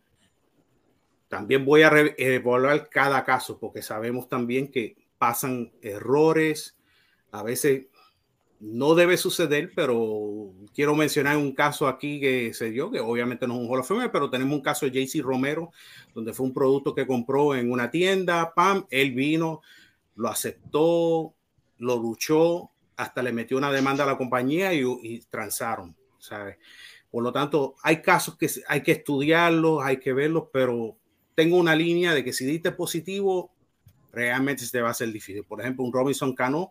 también voy a evaluar cada caso porque sabemos también que pasan errores, a veces no debe suceder, pero quiero mencionar un caso aquí que se dio, que obviamente no es un Hall of pero tenemos un caso de JC Romero, donde fue un producto que compró en una tienda, pam, él vino, lo aceptó, lo luchó, hasta le metió una demanda a la compañía y, y transaron, ¿sabes? Por lo tanto, hay casos que hay que estudiarlos, hay que verlos, pero tengo una línea de que si diste positivo, realmente se te va a hacer difícil. Por ejemplo, un Robinson Cano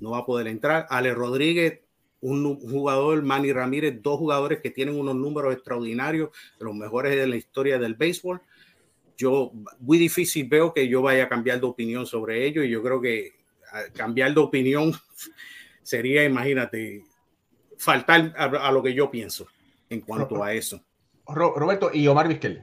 no va a poder entrar. Ale Rodríguez, un jugador, Manny Ramírez, dos jugadores que tienen unos números extraordinarios, de los mejores de la historia del béisbol. Yo, muy difícil veo que yo vaya a cambiar de opinión sobre ello y yo creo que cambiar de opinión sería, imagínate, faltar a, lo que yo pienso en cuanto a eso. Roberto, ¿y Omar Vizquel?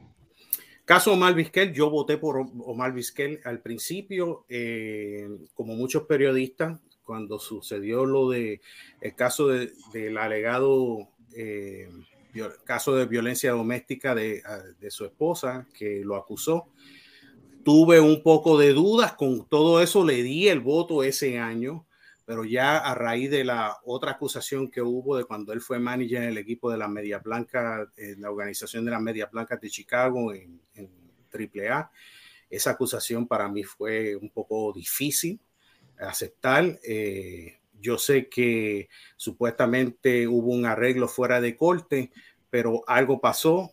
Caso Omar Vizquel, yo voté por Omar Vizquel al principio, eh, como muchos periodistas, cuando sucedió lo de el caso del alegado eh, caso de violencia doméstica de, de, su esposa, que lo acusó. Tuve un poco de dudas, con todo eso le di el voto ese año, pero ya a raíz de la otra acusación que hubo de cuando él fue manager en el equipo de la Media Blanca, en la organización de las Media Blancas de Chicago en, en AAA, esa acusación para mí fue un poco difícil aceptar. Eh, yo sé que supuestamente hubo un arreglo fuera de corte, pero algo pasó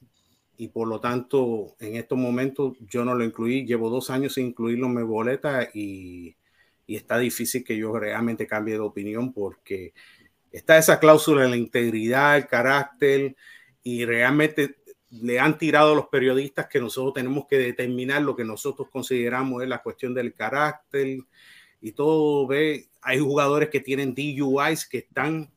y por lo tanto en estos momentos yo no lo incluí. Llevo dos años sin incluirlo en mi boleta y y está difícil que yo realmente cambie de opinión porque está esa cláusula de la integridad, el carácter y realmente le han tirado a los periodistas que nosotros tenemos que determinar lo que nosotros consideramos es la cuestión del carácter y todo ve hay jugadores que tienen DUIs que están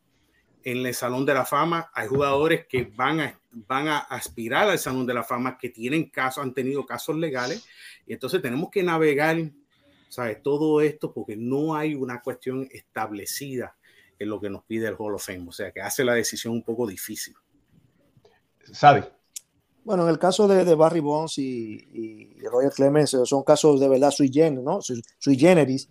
en el Salón de la Fama, hay jugadores que van a, van a aspirar al Salón de la Fama que tienen casos, han tenido casos legales y entonces tenemos que navegar ¿sabes? Todo esto porque no hay una cuestión establecida en lo que nos pide el Hall of Fame, o sea, que hace la decisión un poco difícil. ¿Sabe? Bueno, en el caso de, de Barry Bonds y, y, Roger Clemens, son casos de verdad sui generis, ¿no? Sui, generis,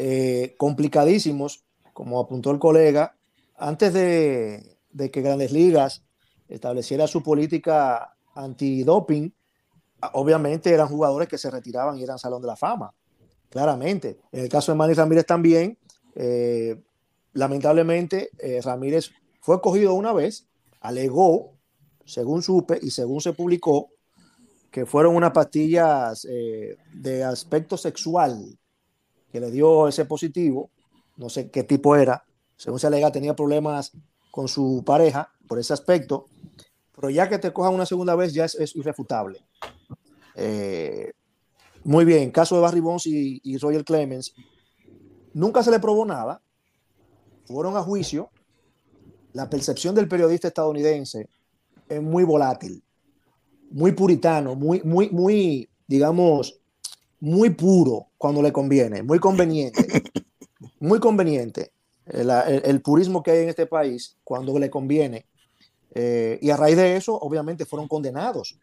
eh, complicadísimos, como apuntó el colega, antes de, que Grandes Ligas estableciera su política antidoping, obviamente eran jugadores que se retiraban y eran Salón de la Fama claramente. En el caso de Manny Ramírez también, eh, lamentablemente, eh, Ramírez fue cogido una vez, alegó, según supe y según se publicó, que fueron unas pastillas de aspecto sexual que le dio ese positivo, no sé qué tipo era, según se alega tenía problemas con su pareja por ese aspecto, pero ya que te cojan una segunda vez ya es, irrefutable. Muy bien, caso de Barry Bonds y, y Roger Clemens, nunca se le probó nada, fueron a juicio, la percepción del periodista estadounidense es muy volátil, muy puritano, muy, muy, muy, digamos, muy puro cuando le conviene, muy conveniente, muy conveniente. El, purismo que hay en este país cuando le conviene. Eh, y a raíz de eso, obviamente, fueron condenados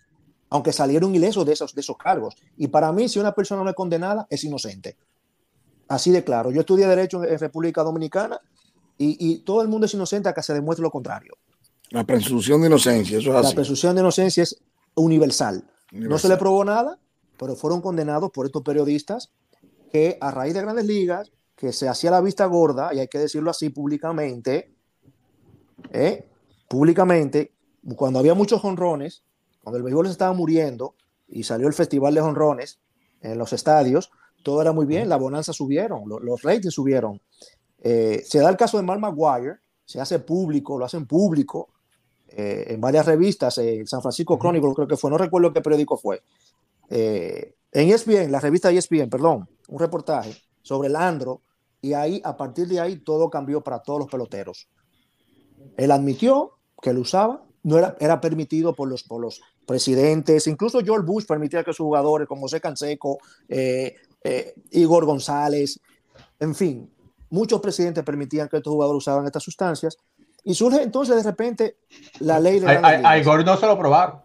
aunque salieron ilesos de esos, de esos cargos. Y para mí, si una persona no es condenada, es inocente. Así de claro. Yo estudié Derecho en República Dominicana y, todo el mundo es inocente hasta que se demuestre lo contrario. La presunción de inocencia, eso es La presunción de inocencia es universal. No se le probó nada, pero fueron condenados por estos periodistas que a raíz de grandes ligas, que se hacía la vista gorda, y hay que decirlo así públicamente, ¿eh? públicamente, cuando había muchos honrones, cuando el béisbol se estaba muriendo y salió el Festival de Honrones en los estadios, todo era muy bien, la bonanza subieron, los, ratings subieron. Eh, se da el caso de Mark Maguire, se hace público, lo hacen público eh, en varias revistas, en San Francisco Chronicle creo que fue, no recuerdo qué periódico fue. Eh, en ESPN, la revista ESPN, perdón, un reportaje sobre el Andro, y ahí, a partir de ahí, todo cambió para todos los peloteros. Él admitió que lo usaba, no era, era permitido por los, por los presidentes, incluso George Bush permitía que sus jugadores como José Canseco, eh, eh, Igor González, en fin, muchos presidentes permitían que estos jugadores usaban estas sustancias. Y surge entonces de repente la ley de... A, Igor no se lo probaron.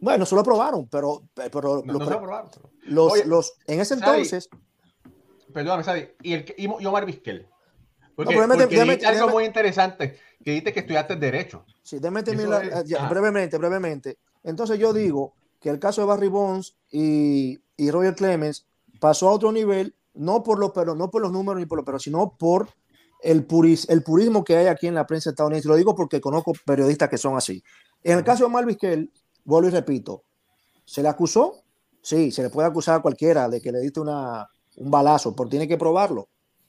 Bueno, se lo probaron, pero, pero no. Los, los, en ese entonces... Perdóname, Sadi, y, el, y Omar Vizquel. Porque, no, porque algo muy interesante que dice que estudiaste Derecho. Sí, déjame terminar brevemente, brevemente. Entonces yo digo que el caso de Barry Bonds y, y Roger Clemens pasó a otro nivel, no por los, pero, no por los números ni por los, pero sino por el, puris, el purismo que hay aquí en la prensa estadounidense. Lo digo porque conozco periodistas que son así. En el caso de Omar Vizquel, vuelvo y repito, ¿Se le acusó? Sí, se le puede acusar a cualquiera de que le diste una, un balazo, pero tiene que probarlo.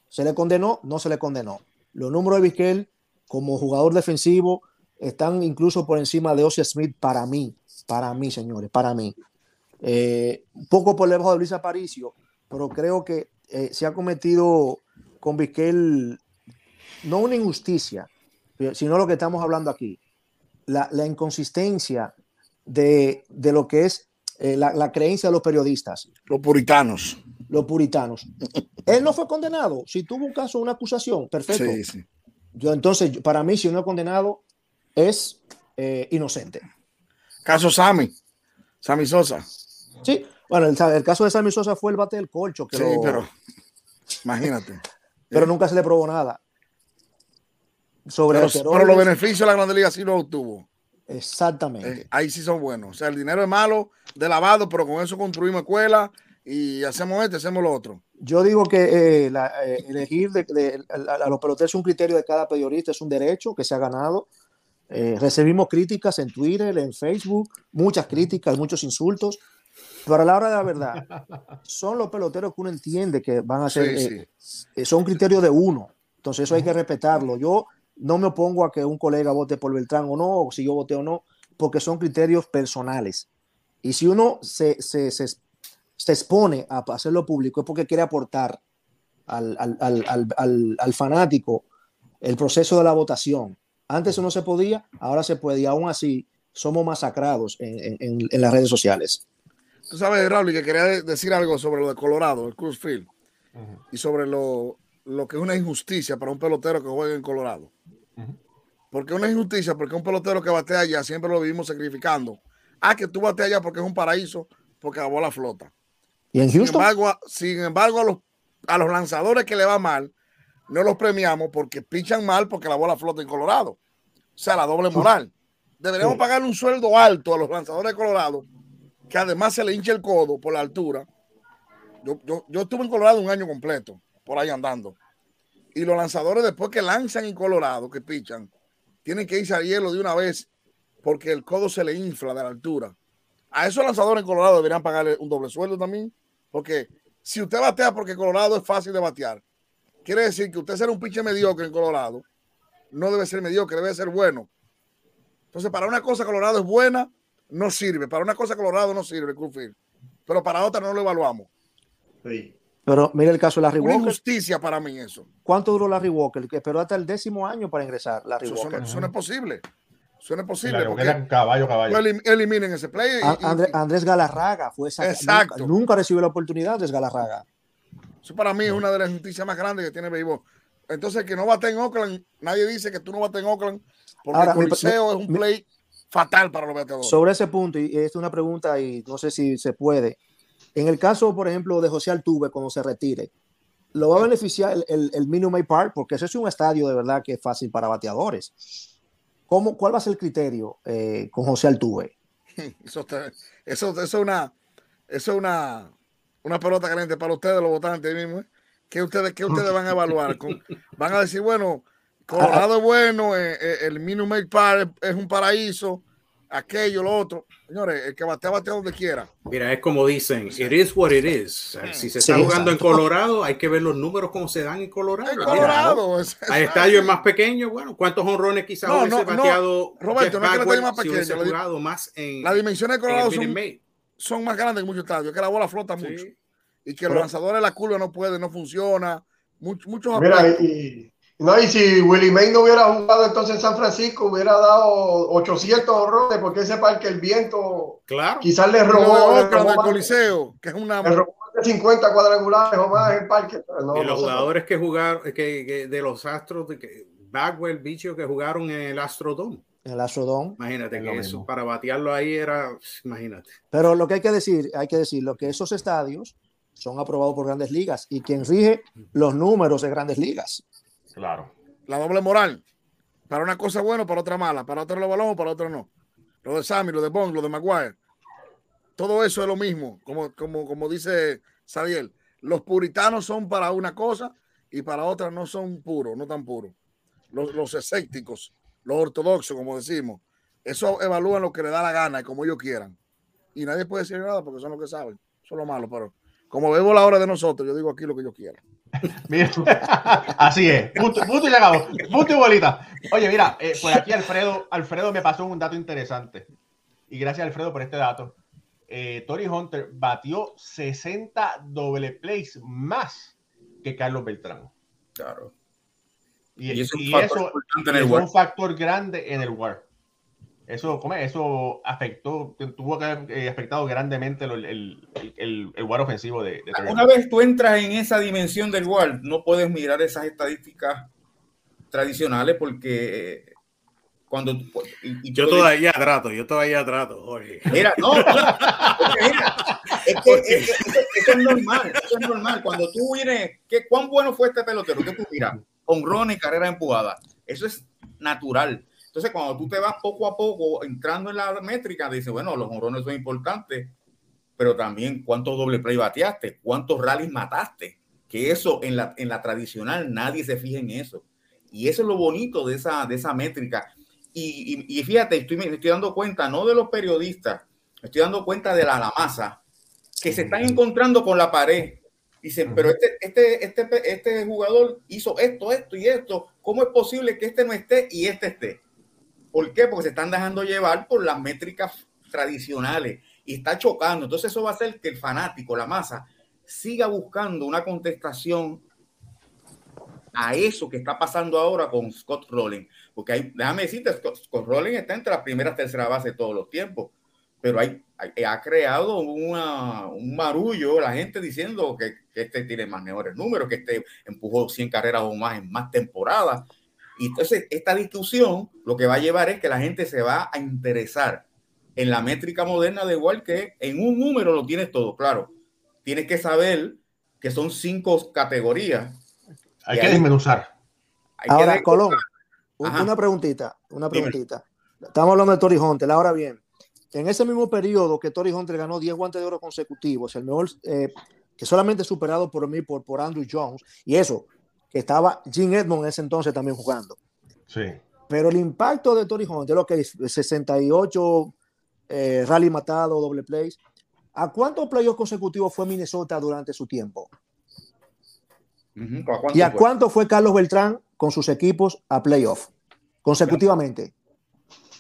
¿Se le condenó? No se le condenó. Los números de Vizquel como jugador defensivo están incluso por encima de Ossie Smith para mí, para mí, señores, para mí. Eh, poco por debajo de Luis Aparicio, pero creo que eh, se ha cometido con Vizquel no una injusticia, sino lo que estamos hablando aquí, la inconsistencia de, de, lo que es eh, la, la, creencia de los periodistas. Los puritanos. Los puritanos. Él no fue condenado. Si tuvo un caso, una acusación, perfecto. Sí, sí. Yo, entonces, para mí, si no es condenado, es eh, inocente. Caso Sammy. Sammy Sosa. Sí, bueno, el, el, caso de Sammy Sosa fue el bate del colcho. Que sí, lo, pero imagínate. Pero nunca se le probó nada. Sobre pero, pero los beneficios de la Grande Liga sí lo obtuvo. Exactamente. Eh, ahí sí son buenos. O sea, el dinero es malo, de lavado, pero con eso construimos escuelas y hacemos este, hacemos lo otro. Yo digo que eh, la, eh, elegir de, de, a, a, los peloteros es un criterio de cada periodista, es un derecho que se ha ganado. Recibimos críticas en Twitter, en Facebook, muchas críticas, muchos insultos, pero a la hora de la verdad, son los peloteros que uno entiende que van a ser, sí, sí. Son criterios de uno, entonces eso hay que respetarlo. Yo no me opongo a que un colega vote por Beltrán o no, o si yo voté o no, porque son criterios personales. Y si uno se, se, se, se expone a hacerlo público es porque quiere aportar al, al, al, al, al fanático el proceso de la votación. Antes no se podía, ahora se puede y aún así somos masacrados en, en, en las redes sociales. Tú sabes, Raúl, que quería decir algo sobre lo de Colorado, el Cruz Field, uh -huh. y sobre lo, lo, que es una injusticia para un pelotero que juegue en Colorado. Porque es una injusticia, porque un pelotero que batea allá siempre lo vivimos sacrificando. Ah, que tú bateas allá porque es un paraíso, porque la bola flota. ¿Y en Houston? Sin embargo, sin embargo a, los, a los lanzadores que le va mal, no los premiamos porque pichan mal porque la bola flota en Colorado. O sea, la doble moral. Deberíamos sí. pagar un sueldo alto a los lanzadores de Colorado, que además se le hincha el codo por la altura. Yo, yo, yo estuve en Colorado un año completo, por ahí andando. Y los lanzadores, después que lanzan en Colorado, que pichan, tienen que irse al hielo de una vez porque el codo se le infla de la altura. A esos lanzadores en Colorado deberían pagarle un doble sueldo también, porque si usted batea porque Colorado es fácil de batear, quiere decir que usted será un pinche mediocre en Colorado, no debe ser mediocre, debe ser bueno. Entonces, para una cosa Colorado es buena, no sirve. Para una cosa Colorado no sirve, Cruzfield. Pero para otra no lo evaluamos. Sí. Pero mire el caso de Larry Una Walker. injusticia para mí eso. ¿Cuánto duró Larry Walker? Que esperó hasta el décimo año para ingresar. Larry eso, Walker. Eso, eso no es posible. Eso no es posible. Porque caballo, caballo. Elim, eliminen ese play. Y, Andrés, Andrés Galarraga fue esa. Exacto. Nunca, nunca, recibió la oportunidad Andrés Galarraga. Eso para mí es una de las injusticias más grandes que tiene el béisbol. Entonces, que no bate en Oakland, nadie dice que tú no bates en Oakland, porque Ahora, el Coliseo mi, es un play mi, fatal para los bateadores. Sobre ese punto, y es una pregunta y no sé si se puede. En el caso, por ejemplo, de José Altuve, cuando se retire, ¿lo va a beneficiar el, el, el Minute Park? Porque ese es un estadio de verdad que es fácil para bateadores. ¿Cómo, ¿Cuál va a ser el criterio eh, con José Altuve? Eso, eso, eso es una, eso es una, una pelota caliente para ustedes, los votantes mismos. ¿eh? ¿Qué ustedes, qué ustedes van a evaluar? Con, van a decir, bueno, Colorado es bueno, eh, eh, el Minute Park es un paraíso, aquello, lo otro. Señores, el que batea, batea donde quiera. Mira, es como dicen, it is what it is. Si se está sí, jugando exacto. en Colorado, hay que ver los números como se dan en Colorado. En Colorado. Mira, es, hay estadios más pequeños, bueno, ¿cuántos honrones quizás no, hubiese no, bateado? No, Roberto, no es que más pequeño. Si jugado más en, las dimensiones de Colorado son, son, más grandes que muchos estadios, que la bola flota sí. mucho. Y que Pero, los lanzadores de la curva no pueden, no funciona. Muchos, muchos Mira, y, no, y si Willie May no hubiera jugado entonces en San Francisco, hubiera dado 800 horrores, porque ese parque el viento claro. quizás le robó. el del Coliseo, que es una. Le robó 50 cuadrangulares o más el parque. No, y los no jugadores que jugaron, que, que, de los Astros, de que, Bagwell, Bicho, que jugaron en el Astrodome. El Astrodome. Imagínate es que eso, mismo. para batearlo ahí era, imagínate. Pero lo que hay que decir, hay que decir, lo que esos estadios son aprobados por grandes ligas y quien rige los números de grandes ligas. Claro. La doble moral. Para una cosa buena, para otra mala. Para otro lo balón, para otro no. Lo de Sammy, lo de Bond, lo de Maguire. Todo eso es lo mismo. Como, como, como dice Sadiel. Los puritanos son para una cosa y para otra no son puros, no tan puros. Los, los escépticos, los ortodoxos, como decimos. Eso evalúan lo que le da la gana y como ellos quieran. y nadie puede decir nada porque son los que saben. Eso es lo malo, pero como veo la hora de nosotros, yo digo aquí lo que yo quiero. Mira, así es. Punto, punto y acabó. Punto y bolita. Oye, mira, eh, por aquí Alfredo, Alfredo me pasó un dato interesante. Y gracias, Alfredo, por este dato. Eh, Tori Hunter batió 60 doble plays más que Carlos Beltrán. Claro. Y, Y es un y eso importante en el es un factor grande en el WAR. Eso, ¿cómo es? eso afectó, tuvo que haber eh, afectado grandemente el, el, el, el WAR ofensivo de, de Una vez tú entras en esa dimensión del WAR, no puedes mirar esas estadísticas tradicionales porque eh, cuando y- y Yo todavía trato, yo todavía trato, Jorge. Mira, no, no, porque mira, es que es- es- eso, eso es normal, eso es normal. Cuando tú vienes, ¿qué, ¿cuán bueno fue este pelotero? ¿Qué tú miras? Con y carrera empujada. Eso es natural. Entonces, cuando tú te vas poco a poco entrando en la métrica, dices, bueno, los honrones son importantes, pero también cuántos doble play bateaste, cuántos rallies mataste. Que eso en la, en la tradicional nadie se fija en eso. Y eso es lo bonito de esa, de esa métrica. Y, y- y fíjate, estoy, me estoy dando cuenta, no de los periodistas, me estoy dando cuenta de la, la masa, que se están encontrando con la pared. Dicen, pero este, este, este, este jugador hizo esto, esto y esto. ¿Cómo es posible que este no esté y este esté? ¿Por qué? Porque se están dejando llevar por las métricas tradicionales y está chocando. Entonces eso va a hacer que el fanático, la masa, siga buscando una contestación a eso que está pasando ahora con Scott Rowling. Porque hay, déjame decirte, Scott, Scott Rowling está entre las primeras terceras bases de todos los tiempos. Pero hay, ha creado un marullo, la gente diciendo que, que este tiene más mejores números, que este empujó 100 carreras o más en más temporadas. Y entonces esta discusión lo que va a llevar es que la gente se va a interesar en la métrica moderna de igual que en un número lo tienes todo, claro. Tienes que saber que son cinco categorías. Hay que desmenuzar. Hay Ahora, Colón, Ajá. una preguntita, una Dime. preguntita. Estamos hablando de Tori Hunter. Ahora bien, en ese mismo periodo que Tori Hunter ganó 10 guantes de oro consecutivos, el mejor, eh, que solamente superado por mí, por, por Andrew Jones, y eso, que estaba Jim Edmond en ese entonces también jugando. Sí. Pero el impacto de Tori Hunter, lo que es 68 eh, rally matado, doble plays. ¿A cuántos playoffs consecutivos fue Minnesota durante su tiempo? Ujú, ¿a cuánto ¿Y a fue? cuánto fue Carlos Beltrán con sus equipos a playoff? Consecutivamente.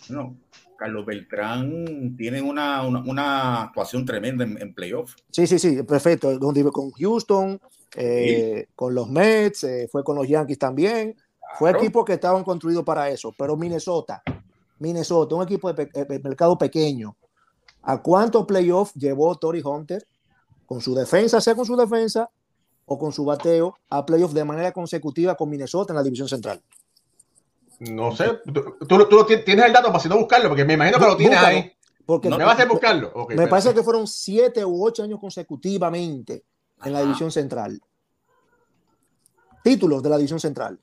No, Carlos Beltrán tiene una, una, una actuación tremenda en, en playoff. Sí, sí, sí, perfecto. Donde iba con Houston, eh, con los Mets, eh, fue con los Yankees también. Fue Claro. equipos que estaban construidos para eso. Pero Minnesota, Minnesota, un equipo de, pe- de mercado pequeño. ¿A cuántos playoffs llevó Tori Hunter con su defensa, sea con su defensa o con su bateo, a playoffs de manera consecutiva con Minnesota en la división central? No sé. Tú, tú, tú tienes el dato para si no buscarlo, porque me imagino que lo tienes Búscalo, ahí. Porque No, ¿Me vas a hacer buscarlo? Me parece que fueron siete u ocho años consecutivamente en la división central. Títulos de la división central.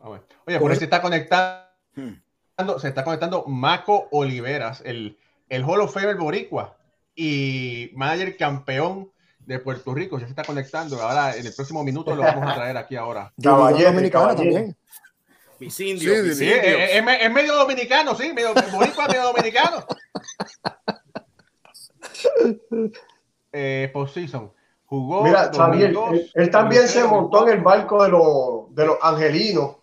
A ver. Oye, por se está conectando, Hmm. se está conectando Maco Oliveras, el, el Hall of Famer boricua y manager campeón de Puerto Rico. Ya se está conectando. Ahora, en el próximo minuto lo vamos a traer aquí ahora. Caballete, Dominicana caballete. también. Mis indios, Sí, mis Sí, indios. es, es me- es medio dominicano, sí, medio boricua, medio dominicano. Eh, postseason. Jugó. Mira, Xavier, 2002, él, él también se 2003, montó en el barco de los, de los angelinos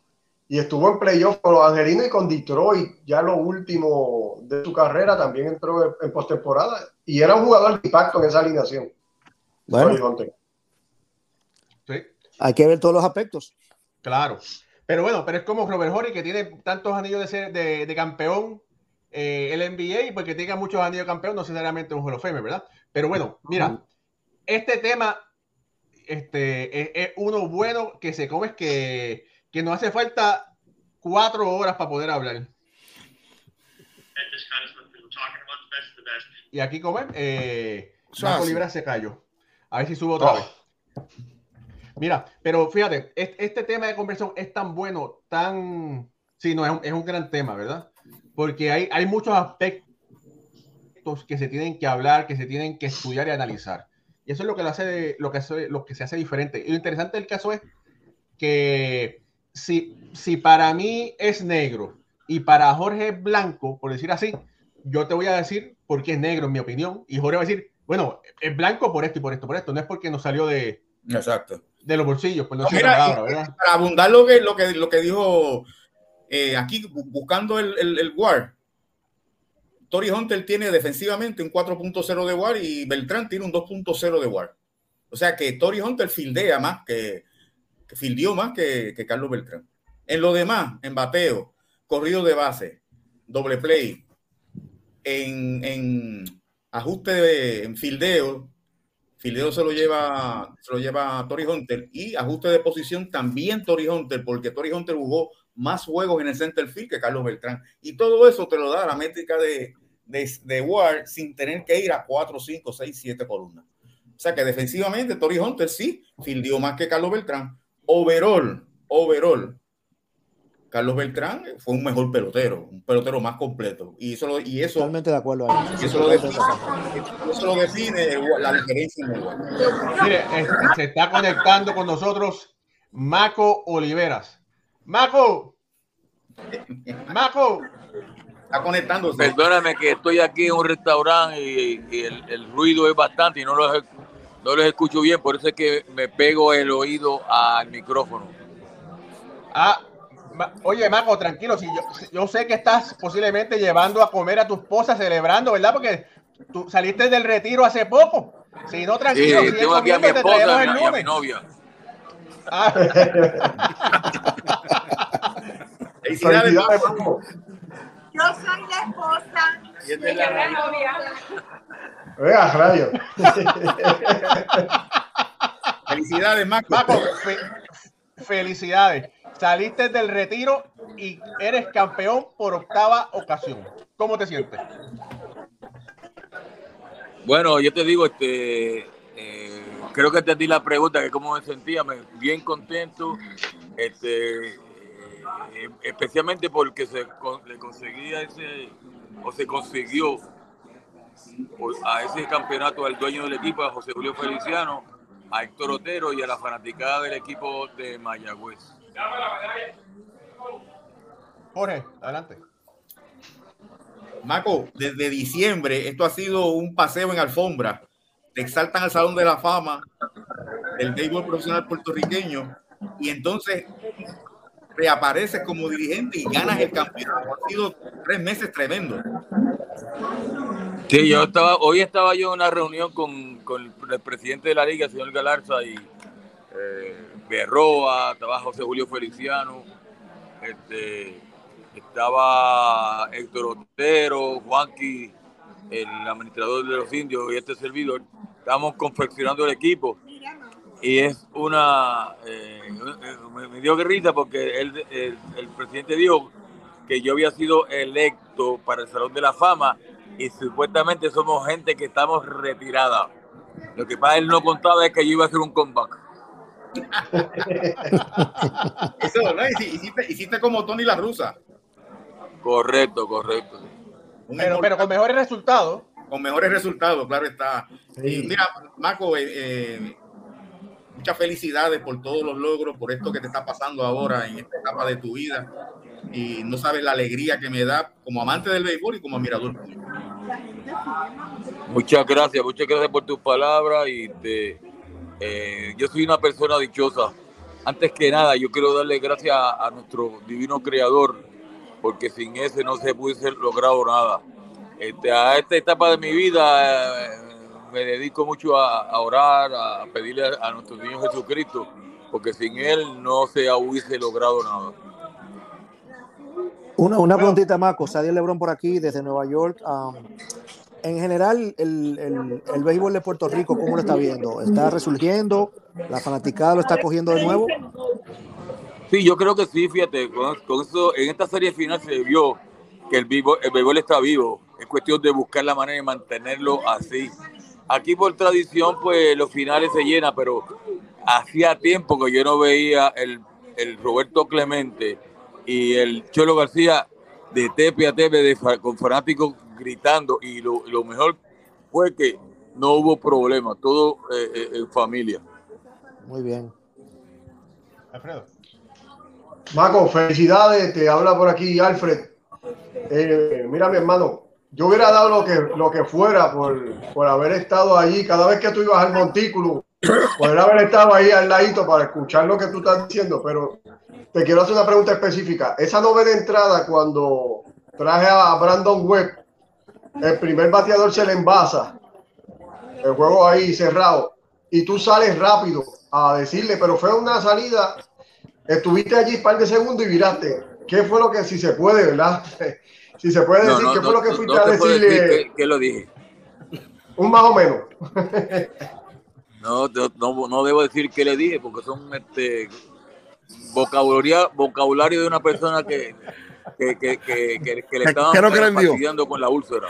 y estuvo en playoff con los angelinos y con Detroit. Ya lo último de su carrera también entró en, en postemporada y era un jugador de impacto en esa alineación. Bueno. Sí. hay que ver todos los aspectos. Claro. Pero bueno, pero es como Robert Horry que tiene tantos anillos de, ser, de, de campeón eh, el NBA porque tenga muchos anillos de campeón no necesariamente un Hall of ¿verdad? Pero bueno, mira, este tema este, es, es uno bueno que se come es que, que nos hace falta cuatro horas para poder hablar. Y aquí comen, eh, así. Libra se cayó. A ver si subo otra Oh. vez. Mira, pero fíjate, es- este tema de conversión es tan bueno, tan... Sí, no, es un, es un gran tema, ¿verdad? Porque hay, hay muchos aspectos que se tienen que hablar, que se tienen que estudiar y analizar. Y eso es lo que, lo hace de- lo que, hace- lo que se hace diferente. Y lo interesante del caso es que si, si para mí es negro y para Jorge es blanco, por decir así, yo te voy a decir porque es negro, en mi opinión. Y Jorge va a decir, bueno, es blanco por esto y por esto, por esto. No es porque nos salió de, Exacto. De los bolsillos, pues no, mira, palabra, ¿verdad? Para abundar lo que, lo que, lo que dijo eh, aquí, bu- buscando el, el, el WAR, Tori Hunter tiene defensivamente un 4.0 de WAR y Beltrán tiene un 2.0 de WAR. O sea que Tori Hunter fildea más que, que fildeó más que, que Carlos Beltrán. En lo demás, en bateo, corrido de base, doble play, en, en ajuste de en fildeo, fildeo se lo lleva, se lo lleva Tori Hunter y ajuste de posición también Tori Hunter, porque Tori Hunter jugó más juegos en el center field que Carlos Beltrán. Y todo eso te lo da la métrica de, de, de WAR sin tener que ir a 4, 5, 6, 7 columnas. O sea que defensivamente Tori Hunter sí fildeó más que Carlos Beltrán. Overall, overall, Carlos Beltrán fue un mejor pelotero, un pelotero más completo. Y eso, lo- y eso, Totalmente de acuerdo ahí. y eso, lo, define, eso lo define la diferencia en el WAR. Mire, eh, se está conectando con nosotros Maco Oliveras. Maco, Maco, Está conectándose. Perdóname que estoy aquí en un restaurante y, y el, el ruido es bastante y no los, no los escucho bien, por eso es que me pego el oído al micrófono. ah, oye Maco, tranquilo, si yo, si- yo sé que estás posiblemente llevando a comer a tu esposa celebrando, ¿verdad? Porque tú saliste del retiro hace poco. Si no, Sí, tranquilo, sigue tengo aquí a mi esposa y el a mi- novia. Ah. Maco. Yo soy la esposa. Y es la ella la novia. Venga, rayo. Felicidades, Maco. Maco, fe- felicidades. Saliste del retiro y eres campeón por octava ocasión. ¿Cómo te sientes? Bueno, yo te digo, este, eh, creo que te di la pregunta que cómo me sentía, bien contento, este, eh, especialmente porque se le conseguía ese, o se consiguió a ese campeonato al dueño del equipo, a José Julio Feliciano, a Héctor Otero y a la fanaticada del equipo de Mayagüez. Jorge, adelante. Maco, desde diciembre esto ha sido un paseo en alfombra. Te exaltan al Salón de la Fama del béisbol profesional puertorriqueño y entonces reapareces como dirigente y ganas el campeonato. Han sido tres meses tremendos. Sí, yo estaba, hoy estaba yo en una reunión con, con el presidente de la liga, el señor Galarza, y eh, Berroa, estaba José Julio Feliciano, este, estaba Héctor Otero, Juanqui, el administrador de los indios y este servidor. Estamos confeccionando el equipo y es una, eh, me, dio que risa porque él, el, presidente dijo que yo había sido electo para el Salón de la Fama y supuestamente somos gente que estamos retirada. Lo que pasa él no contaba es que yo iba a hacer un comeback. Eso, ¿no? Hici- Hiciste, hiciste como Tony la Rusa. Correcto, correcto. Pero, pero con mejores resultados. con mejores resultados, claro está. Sí. Y mira, Marco, eh, eh, muchas felicidades por todos los logros, por esto que te está pasando ahora en esta etapa de tu vida. Y no sabes la alegría que me da como amante del béisbol y como admirador. Muchas gracias, muchas gracias por tus palabras y te, eh, yo soy una persona dichosa. Antes que nada, yo quiero darle gracias a, a nuestro divino creador, porque sin ese no se pudiese logrado nada. Este, a esta etapa de mi vida eh, me dedico mucho a, a orar, a pedirle a, a nuestro Señor Jesucristo, porque sin Él no se hubiese logrado nada. Una, una preguntita más, Sadiel Lebrón por aquí, desde Nueva York. Um, en general, el, el, el béisbol de Puerto Rico, ¿cómo lo está viendo? ¿Está resurgiendo? ¿La fanaticada lo está cogiendo de nuevo? Sí, yo creo que sí, fíjate, con, eso, en esta serie final se vio que el, vivo, el béisbol está vivo. Es cuestión de buscar la manera de mantenerlo así. Aquí por tradición, pues los finales se llenan, pero hacía tiempo que yo no veía el, el Roberto Clemente y el Cholo García de tepe a tepe con fanáticos gritando y lo, lo mejor fue que no hubo problema, todo eh, eh, en familia. Muy bien. Alfredo. Maco, felicidades, te habla por aquí Alfred. Eh, mira, mi hermano, yo hubiera dado lo que, lo que fuera por, por haber estado allí. Cada vez que tú ibas al montículo, poder haber estado ahí al ladito para escuchar lo que tú estás diciendo. Pero te quiero hacer una pregunta específica. Esa novena entrada, cuando traje a Brandon Webb, el primer bateador se le envasa, el juego ahí cerrado, y tú sales rápido a decirle, pero fue una salida, estuviste allí un par de segundos y viraste. ¿Qué fue lo que, si se puede, verdad? Si se puede decir, No, no, ¿qué fue lo que fuiste a decirle? decir que, que lo dije. Un más o menos. No, no, no, debo decir que le dije porque son este vocabulario, vocabulario de una persona que, que, que, que, que- que le ¿Qué- estaban qué envió? fastidiando con la úlcera.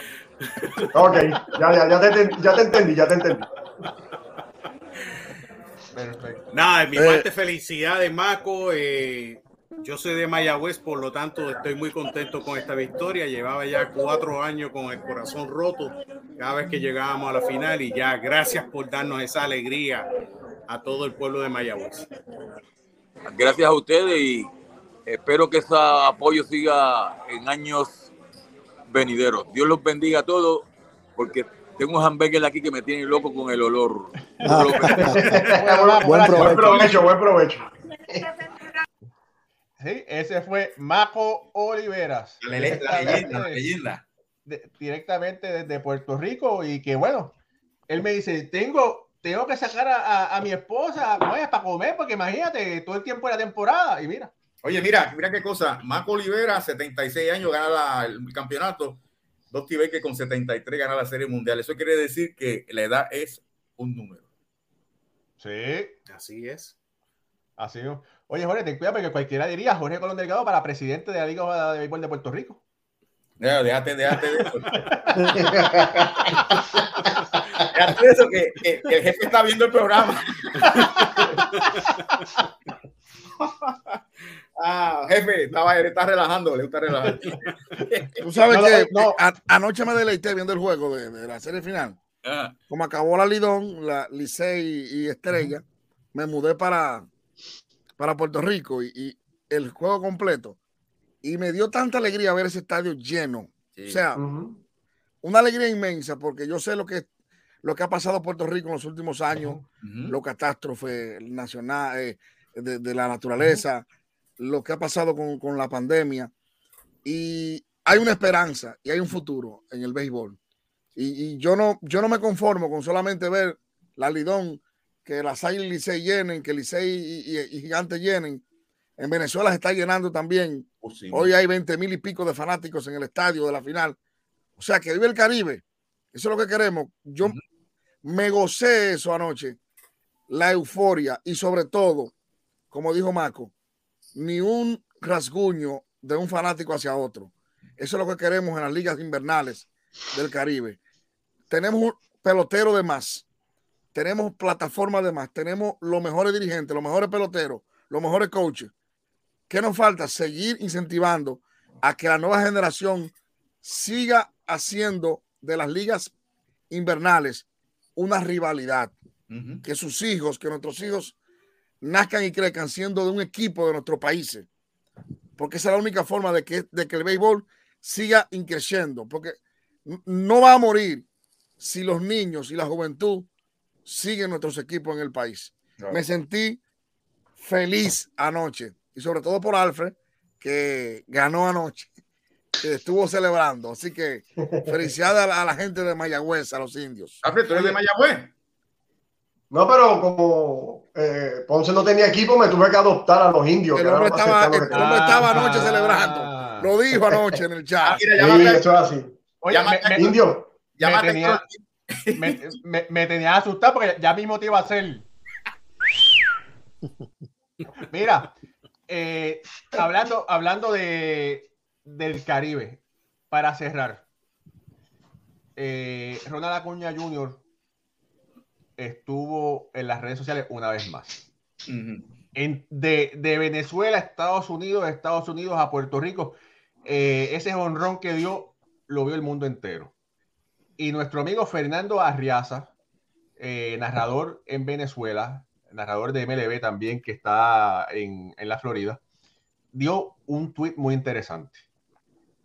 Ok, ya, ya, ya, te, ya te entendí, ya te entendí. Perfecto. Nada, de mi Eh. parte, felicidades, Maco. eh, yo soy de Mayagüez, por lo tanto, estoy muy contento con esta victoria. Llevaba ya cuatro años con el corazón roto cada vez que llegábamos a la final y ya gracias por darnos esa alegría a todo el pueblo de Mayagüez. Gracias a ustedes y espero que ese apoyo siga en años venideros. Dios los bendiga a todos porque tengo un hamburger aquí que me tiene loco con el olor. Bendiga. Buen provecho. Buen provecho, buen provecho. Sí, ese fue Maco Oliveras. La, le- la leyenda, la leyenda. de- directamente desde Puerto Rico y que bueno, él me dice, tengo, tengo que sacar a, a- a mi esposa para comer, porque imagínate, todo el tiempo de la temporada y mira, Oye, mira, mira qué cosa. Marco Olivera, 76 años, gana la- el campeonato. Dos que con 73 gana la Serie Mundial. Eso quiere decir que la edad es un número. sí, Así es. así. es. Oye, Jorge, ten cuidado porque cualquiera diría Jorge Colón Delgado para presidente de la Liga de Béisbol de Puerto Rico. Ya, Déjate, déjate de eso. déjate de eso, que, que- que el jefe está viendo el programa. ah, jefe, estaba, él está relajando, le está relajando. Tú sabes No, que no, no. a- anoche me deleité viendo el juego de, de la serie final. Ah, Como acabó la Lidón, la Licey y Estrella, me mudé para, para Puerto Rico y, y el juego completo. Y me dio tanta alegría ver ese estadio lleno. sí. O sea, Ujú. una alegría inmensa porque yo sé lo que, lo que ha pasado en Puerto Rico en los últimos años, Ujú. los catástrofes nacionales de, de la naturaleza, lo que ha pasado con, con la pandemia. Y hay una esperanza y hay un futuro en el béisbol. Y, y yo, no, yo no me conformo con solamente ver la Lidón, que las Águilas y Licey llenen, que Licey y, y, y Gigantes llenen. En Venezuela se está llenando también. Oh, sí. Hoy hay 20 mil y pico de fanáticos en el estadio de la final. O sea, que vive el Caribe. Eso es lo que queremos. Yo me gocé eso anoche, la euforia y sobre todo, como dijo Marco, ni un rasguño de un fanático hacia otro. Eso es lo que queremos en las ligas invernales del Caribe. Tenemos un pelotero de más, tenemos plataforma de más, tenemos los mejores dirigentes, los mejores peloteros, los mejores coaches. ¿Qué nos falta? Seguir incentivando a que la nueva generación siga haciendo de las ligas invernales una rivalidad. Que sus hijos, que nuestros hijos nazcan y crezcan siendo de un equipo de nuestros países. Porque esa es la única forma de que, de que el béisbol siga increciendo. Porque no va a morir si los niños y la juventud siguen nuestros equipos en el país. Claro. Me sentí feliz anoche y sobre todo por Alfred, que ganó anoche, que estuvo celebrando. Así que felicidades a la, a la gente de Mayagüez, a los indios. Alfred, ¿tú eres de Mayagüez? No, pero como eh, Ponce no tenía equipo, me tuve que adoptar a los indios. El hombre estaba, el tenía. hombre estaba anoche Ah. celebrando. Lo dijo anoche en el Ah, chat. mira, Sí, llámate, eso es así. Oye, me, me- Indio, llámate tenía- me, me- me tenía asustado porque ya mismo te iba a hacer. Mira, eh, hablando, hablando de, del Caribe, para cerrar, eh, Ronald Acuña Jr. estuvo en las redes sociales una vez más. En- de, de Venezuela a Estados Unidos, de Estados Unidos a Puerto Rico, eh, ese honrón que dio, lo vio el mundo entero. Y nuestro amigo Fernando Arriaza, eh, narrador en Venezuela, narrador de MLB también, que está en, en la Florida, dio un tweet muy interesante.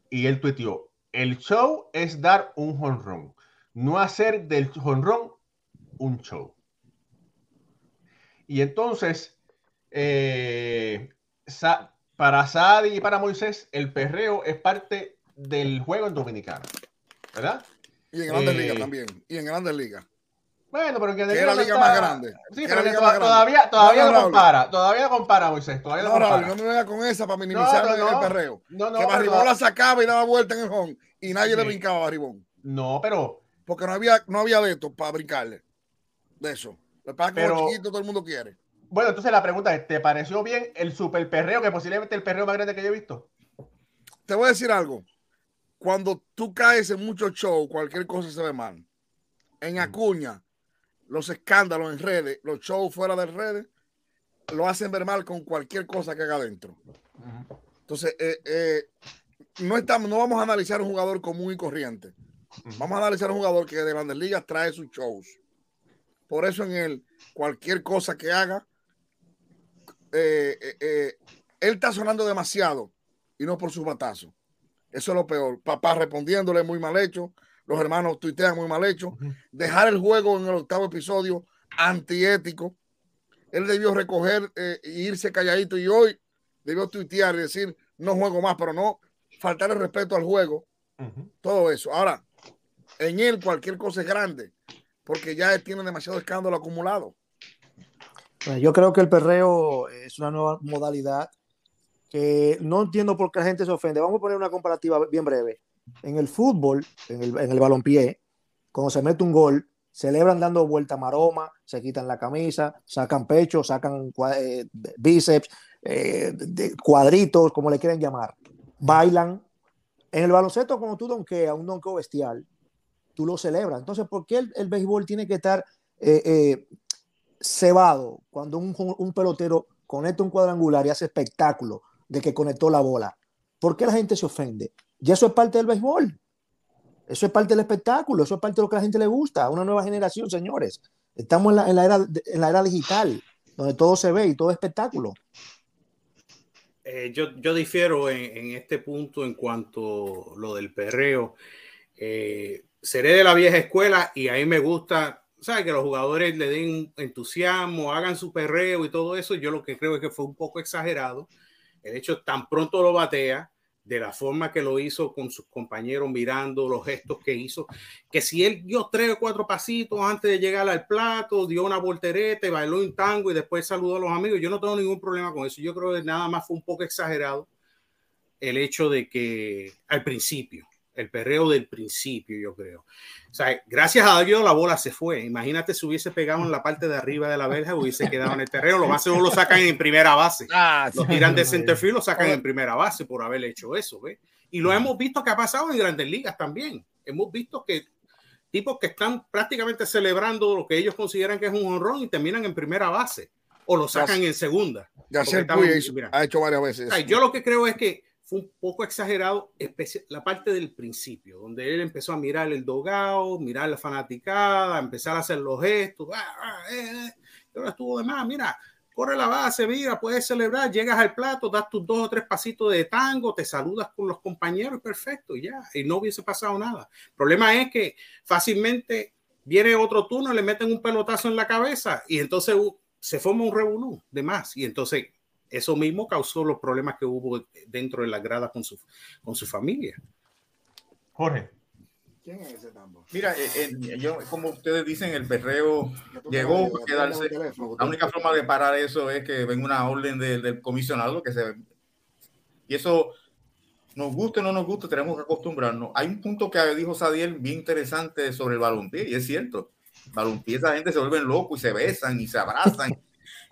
Y él tuiteó, el show es dar un jonrón, no hacer del jonrón un show. Y entonces, eh, para Sadi y para Moisés, el perreo es parte del juego en Dominicana, ¿verdad? Y en Grandes Eh, Ligas también. Y en Grandes Ligas. Bueno, pero que Que es la liga más grande. Sí, pero liga más grande. todavía, todavía No, Raúl. compara, todavía compara, Moisés, todavía no, No, Raúl, compara. no me venga con esa para minimizar No, el perreo. No, no, que Barribón no. la sacaba y daba vuelta en el home y nadie le Sí. brincaba a Barribón. No, pero Porque no había, no había de esto para brincarle. De eso. Lo que pasa es que Pero- como chiquito todo el mundo quiere. bueno, entonces la pregunta es, ¿te pareció bien el super perreo, que posiblemente el perreo más grande que yo he visto? Te voy a decir algo. Cuando tú caes en muchos shows, cualquier cosa se ve mal. En Acuña, los escándalos en redes, los shows fuera de redes, lo hacen ver mal con cualquier cosa que haga adentro. Entonces, eh, eh, no, estamos, no vamos a analizar un jugador común y corriente. Vamos a analizar un jugador que de grandes ligas trae sus shows. Por eso en él, cualquier cosa que haga, eh, eh, eh, él está sonando demasiado y no por su batazo. Eso es lo peor. Papá respondiéndole muy mal hecho. Los hermanos tuitean muy mal hecho. Dejar el juego en el octavo episodio antiético. Él debió recoger e irse calladito y hoy debió tuitear y decir no juego más, pero no faltar el respeto al juego. Todo eso. Ahora, en él cualquier cosa es grande porque ya tiene demasiado escándalo acumulado. Yo creo que el perreo es una nueva modalidad que no entiendo por qué la gente se ofende. Vamos a poner una comparativa bien breve. En el fútbol, en el, en el balompié, cuando se mete un gol, celebran dando vuelta maroma, se quitan la camisa, sacan pecho, sacan eh, bíceps, eh, cuadritos, como le quieren llamar. Bailan. En el baloncesto, cuando tú donkeas un donkeo bestial, tú lo celebras. Entonces, ¿por qué el, el béisbol tiene que estar eh, eh, cebado cuando un, un pelotero conecta un cuadrangular y hace espectáculo de que conectó la bola? ¿Por qué la gente se ofende? Ya eso es parte del béisbol. Eso es parte del espectáculo, eso es parte de lo que a la gente le gusta. Una nueva generación, señores. Estamos en la, en la era, en la era digital, donde todo se ve y todo es espectáculo. Eh, yo, yo difiero en, este punto en cuanto a lo del perreo. Seré de la vieja escuela y a mí me gusta, ¿sabes? Que los jugadores le den entusiasmo, hagan su perreo y todo eso. Yo lo que creo es que fue un poco exagerado. El hecho tan pronto lo batea, de la forma que lo hizo con sus compañeros mirando los gestos que hizo, que si él dio tres o cuatro pasitos antes de llegar al plato, dio una voltereta, bailó un tango y después saludó a los amigos, yo no tengo ningún problema con eso. Yo creo que nada más fue un poco exagerado el hecho de que al principio, el perreo del principio, yo creo. O sea, gracias a Dios la bola se fue. Imagínate si hubiese pegado en la parte de arriba de la verja, hubiese quedado en el terreno. Lo más seguro lo sacan en primera base. Lo tiran de centerfield, lo sacan en primera base por haber hecho eso. ¿ves? Y lo hemos visto que ha pasado en grandes ligas también. Hemos visto que tipos que están prácticamente celebrando lo que ellos consideran que es un honrón y terminan en primera base o lo sacan en segunda. Ya hizo- mira, ha hecho varias veces. o sea, yo lo que creo es que un poco exagerado la parte del principio, donde él empezó a mirar el dogao, mirar la fanaticada, empezar a hacer los gestos. ah, ah, eh, eh, y estuvo de más, mira, corre la base, mira, puedes celebrar, llegas al plato, das tus dos o tres pasitos de tango, te saludas con los compañeros, perfecto, ya, y no hubiese pasado nada. El problema es que fácilmente viene otro turno, le meten un pelotazo en la cabeza y entonces uh, se forma un revolú de más, y entonces eso mismo causó los problemas que hubo dentro de la grada con su, con su familia. Jorge. ¿Quién es ese tambo? Mira, eh, eh, yo, como ustedes dicen, el perreo llegó para quedarse. La única forma de parar eso es que venga una orden del, del comisionado que se y eso nos guste o no nos guste, tenemos que acostumbrarnos. Hay un punto que dijo Sadiel bien interesante sobre el balompié, y es cierto. Balompié, esa gente se vuelven locos y se besan y se abrazan.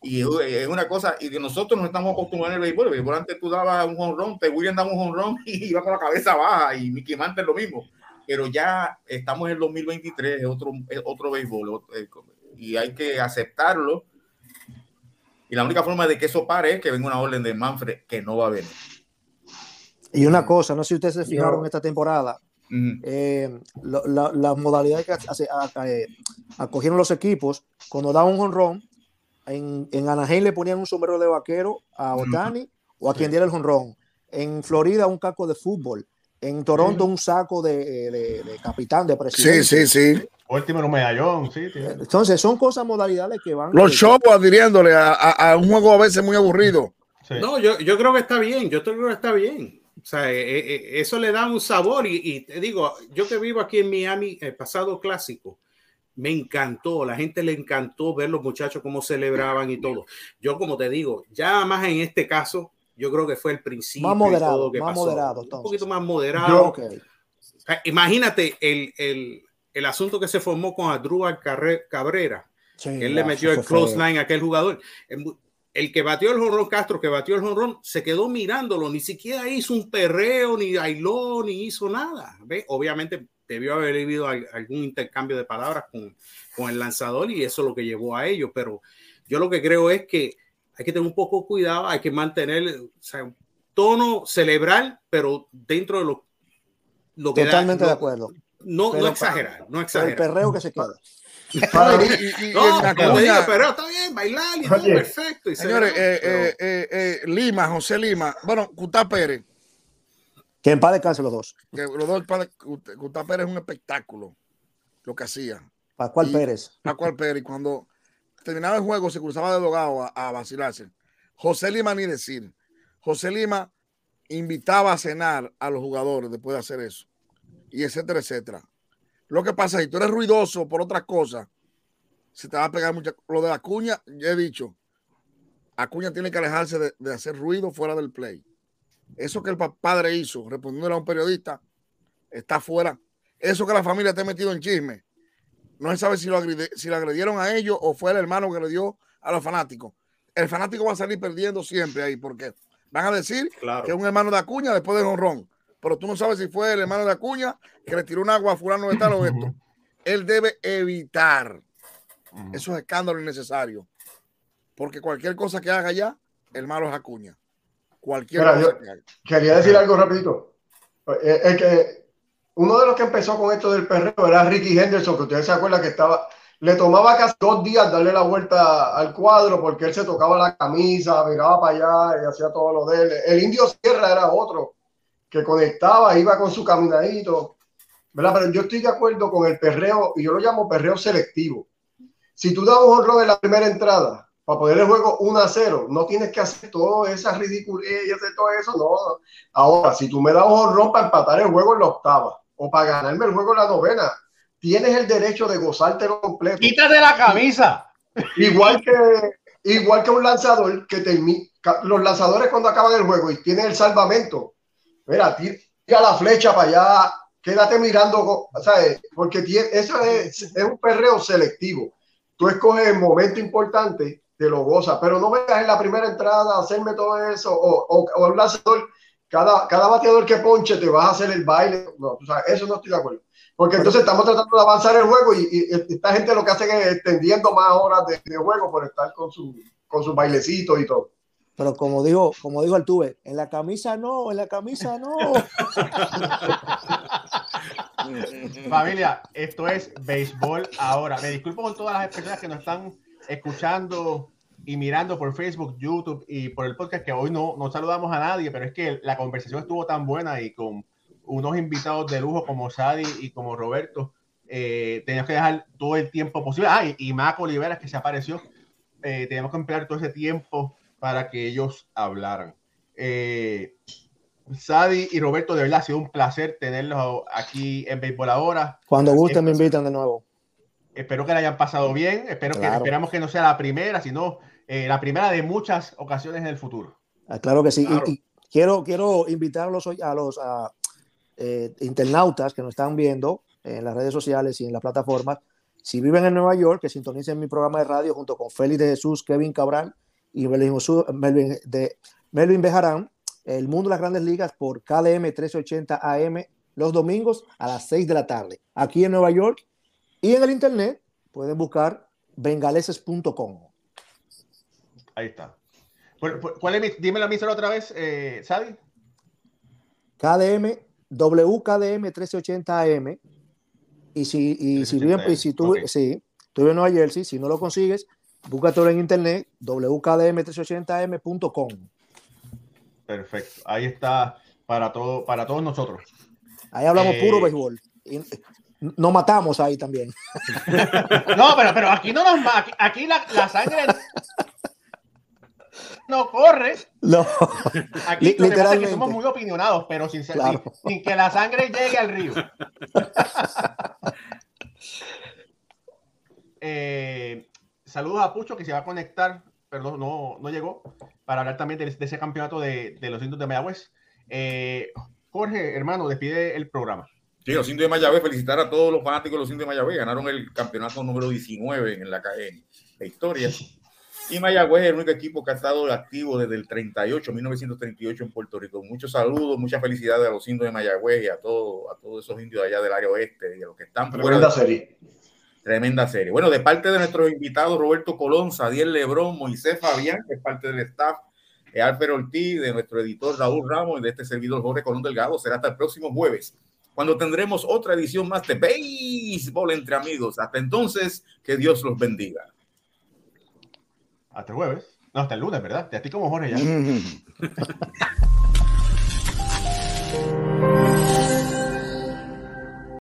Y es- es una cosa, y que nosotros nos estamos acostumbrando al béisbol. El béisbol antes tú dabas un honrón, te William daba un honrón y iba con la cabeza baja, y Mickey Mantle lo mismo. Pero ya estamos en el 2023, es otro, es otro béisbol, eh, y hay que aceptarlo. Y la única forma de que eso pare es que venga una orden de Manfred que no va a venir. Y una cosa, no sé si ustedes se fijaron Yo- esta temporada, Ujú. eh, lo- la, las modalidades que hace- a- a- eh, acogieron los equipos, cuando daban un jonrón, en, en Anaheim le ponían un sombrero de vaquero a Otani o a quien diera el jonrón. En Florida, un caco de fútbol. En Toronto, un saco de, de- de capitán, de presidente. Sí, sí, sí. Último en un medallón, sí. sí. Entonces, son cosas, modalidades que van. Los shows adhiriéndole a, a- a un juego a veces muy aburrido. Sí. No, yo, yo creo que está bien, yo creo que está bien. O sea, eh, eh, eso le da un sabor y, y te digo, yo que vivo aquí en Miami, el pasado clásico, me encantó, la gente le encantó ver los muchachos cómo celebraban y todo. Yo como te digo, ya más en este caso, yo creo que fue el principio. Más moderado, todo que más pasó. moderado, Un entonces. poquito más moderado. Yo- imagínate el, el, el asunto que se formó con Adrúbal Cabrera. Sí, él le metió el close feo. line a aquel jugador. El, el que batió el jonrón, Castro, que batió el jonrón, se quedó mirándolo, ni siquiera hizo un perreo, ni bailó, ni hizo nada. ¿Ve? Obviamente debió haber habido al- algún intercambio de palabras con, con el lanzador y eso es lo que llevó a ello. Pero yo lo que creo es que hay que tener un poco cuidado, hay que mantener o sea, un tono celebrar, pero dentro de lo, lo que da- Totalmente de no- acuerdo. No, Pero no exagerar, no Pero el exagerar. perreo que se queda. No, y- y- y- y No, en como te digo, pero está bien, bailar y todo perfecto. y Señores, celebrar, eh, pero- eh, eh, eh, Lima, José Lima, bueno, Cutá Pérez, Que en paz descanse los dos. que los dos Cutá Pérez es un espectáculo, lo que hacía. Pascual Y- Pérez. Pascual Pérez, cuando terminaba el juego, se cruzaba de dogado a, a vacilarse. José Lima, ni decir. José Lima invitaba a cenar a los jugadores después de hacer eso, y etcétera, etcétera. Lo que pasa es que si tú eres ruidoso por otras cosas, se te va a pegar mucha. Lo de Acuña, ya he dicho, Acuña tiene que alejarse de, de hacer ruido fuera del play. Eso que el pa- padre hizo, respondiéndole a un periodista, está fuera. Eso que la familia está metido en chisme. No se sabe si lo, agredi- si lo agredieron a ellos o fue el hermano que le dio a los fanáticos. El fanático va a salir perdiendo siempre ahí, porque van a decir Claro. que es un hermano de Acuña después de honrón. Pero tú no sabes si fue el hermano de Acuña que le tiró un agua a fulano de tal o esto. Él debe evitar esos escándalos innecesarios. Porque cualquier cosa que haga ya, el malo es Acuña. Cualquier Mira, cosa que haga. Quería decir algo rapidito. Eh, Es que uno de los que empezó con esto del perreo era Ricky Henderson, que ustedes se acuerdan que estaba, le tomaba casi dos días darle la vuelta al cuadro porque él se tocaba la camisa, miraba para allá y hacía todo lo de él. El Indio Sierra era otro que conectaba, iba con su caminadito, ¿verdad? Pero yo estoy de acuerdo con el perreo, y yo lo llamo perreo selectivo. Si tú das un honrón en la primera entrada, para poner el juego 1 a 0, no tienes que hacer toda esa ridiculez y hacer todo eso, no. Ahora, si tú me das un honrón para empatar el juego en la octava o para ganarme el juego en la novena, tienes el derecho de gozártelo completo. Quítate la camisa. Igual que, igual que un lanzador que termina, los lanzadores cuando acaban el juego y tienen el salvamento, mira, tira la flecha para allá, quédate mirando, ¿sabes? Porque tiene, eso es, es un perreo selectivo. Tú escoges el momento importante, te lo gozas, pero no vengas en la primera entrada a hacerme todo eso, o, o, o el lanzador, cada, cada bateador que ponche te vas a hacer el baile. No, tú sabes, eso no estoy de acuerdo. Porque entonces estamos tratando de avanzar el juego y, y esta gente lo que hace es extendiendo más horas de, de juego por estar con su, con sus bailecitos y todo. Pero como dijo, como dijo Altuve, en la camisa no, en la camisa no. Familia, esto es béisbol ahora. Me disculpo con todas las personas que nos están escuchando y mirando por Facebook, YouTube y por el podcast, que hoy no, no saludamos a nadie, pero es que la conversación estuvo tan buena y con unos invitados de lujo como Sadi y como Roberto, eh, teníamos que dejar todo el tiempo posible. Ah, y, y Mac Oliveras que se apareció, eh, teníamos que emplear todo ese tiempo para que ellos hablaran. Eh, Sadi y Roberto, de verdad ha sido un placer tenerlos aquí en Béisbol ahora. Cuando gusten me invitan de nuevo. Espero que la hayan pasado bien. Espero Claro. que esperamos que no sea la primera, sino eh, la primera de muchas ocasiones en el futuro. Ah, Claro que sí. Y- Claro. Y, quiero, quiero invitar a los, a los a, eh, internautas que nos están viendo en las redes sociales y en las plataformas. Si viven en Nueva York, que sintonicen mi programa de radio junto con Félix de Jesús, Kevin Cabral y Melvin, Melvin, de, Melvin Bejarán, El Mundo de las Grandes Ligas por KDM 1380 AM los domingos a las 6 de la tarde, aquí en Nueva York. Y en el internet pueden buscar bengaleses.com. Ahí está. ¿Cuál, cuál es mi- dime la misma otra vez, eh, Sadi. KDM, WKDM 1380 AM. Y si, y si, 1380 viven- y si tú, ok. sí, tú en Nueva Jersey, si no lo consigues, búscatelo en internet, wkdm1380am.com. Perfecto. Ahí está para, todo, para todos nosotros. Ahí hablamos Eh, puro béisbol. Y nos matamos ahí también. No, pero, pero aquí no nos aquí, aquí la, la sangre no corre. No. Aquí Li- lo que literalmente. somos muy opinionados, pero sin, Claro. sin, sin que la sangre llegue al río. Eh, saludos a Pucho que se va a conectar, pero no, no, no llegó, para hablar también de, de ese campeonato de, de los indios de Mayagüez. Eh, Jorge, hermano, despide el programa. Sí, los indios de Mayagüez, felicitar a todos los fanáticos de los indios de Mayagüez. Ganaron el campeonato número 19 en la, en la historia. Y Mayagüez es el único equipo que ha estado activo desde el 38, 1938 en Puerto Rico. Muchos saludos, muchas felicidades a los indios de Mayagüez y a, todo, a todos esos indios de allá del área oeste y a los que están Tremenda serie. Tremenda serie. Bueno, de parte de nuestros invitados, Roberto Colón, Sadiel Lebrón, Moisés Fabián, que es parte del staff, eh, Alfred Ortiz, de nuestro editor Raúl Ramos y de este servidor Jorge Colón Delgado, será hasta el próximo jueves, cuando tendremos otra edición más de Béisbol entre amigos. Hasta entonces, que Dios los bendiga. Hasta el jueves. No, hasta el lunes, ¿verdad? De a ti como Jorge ya.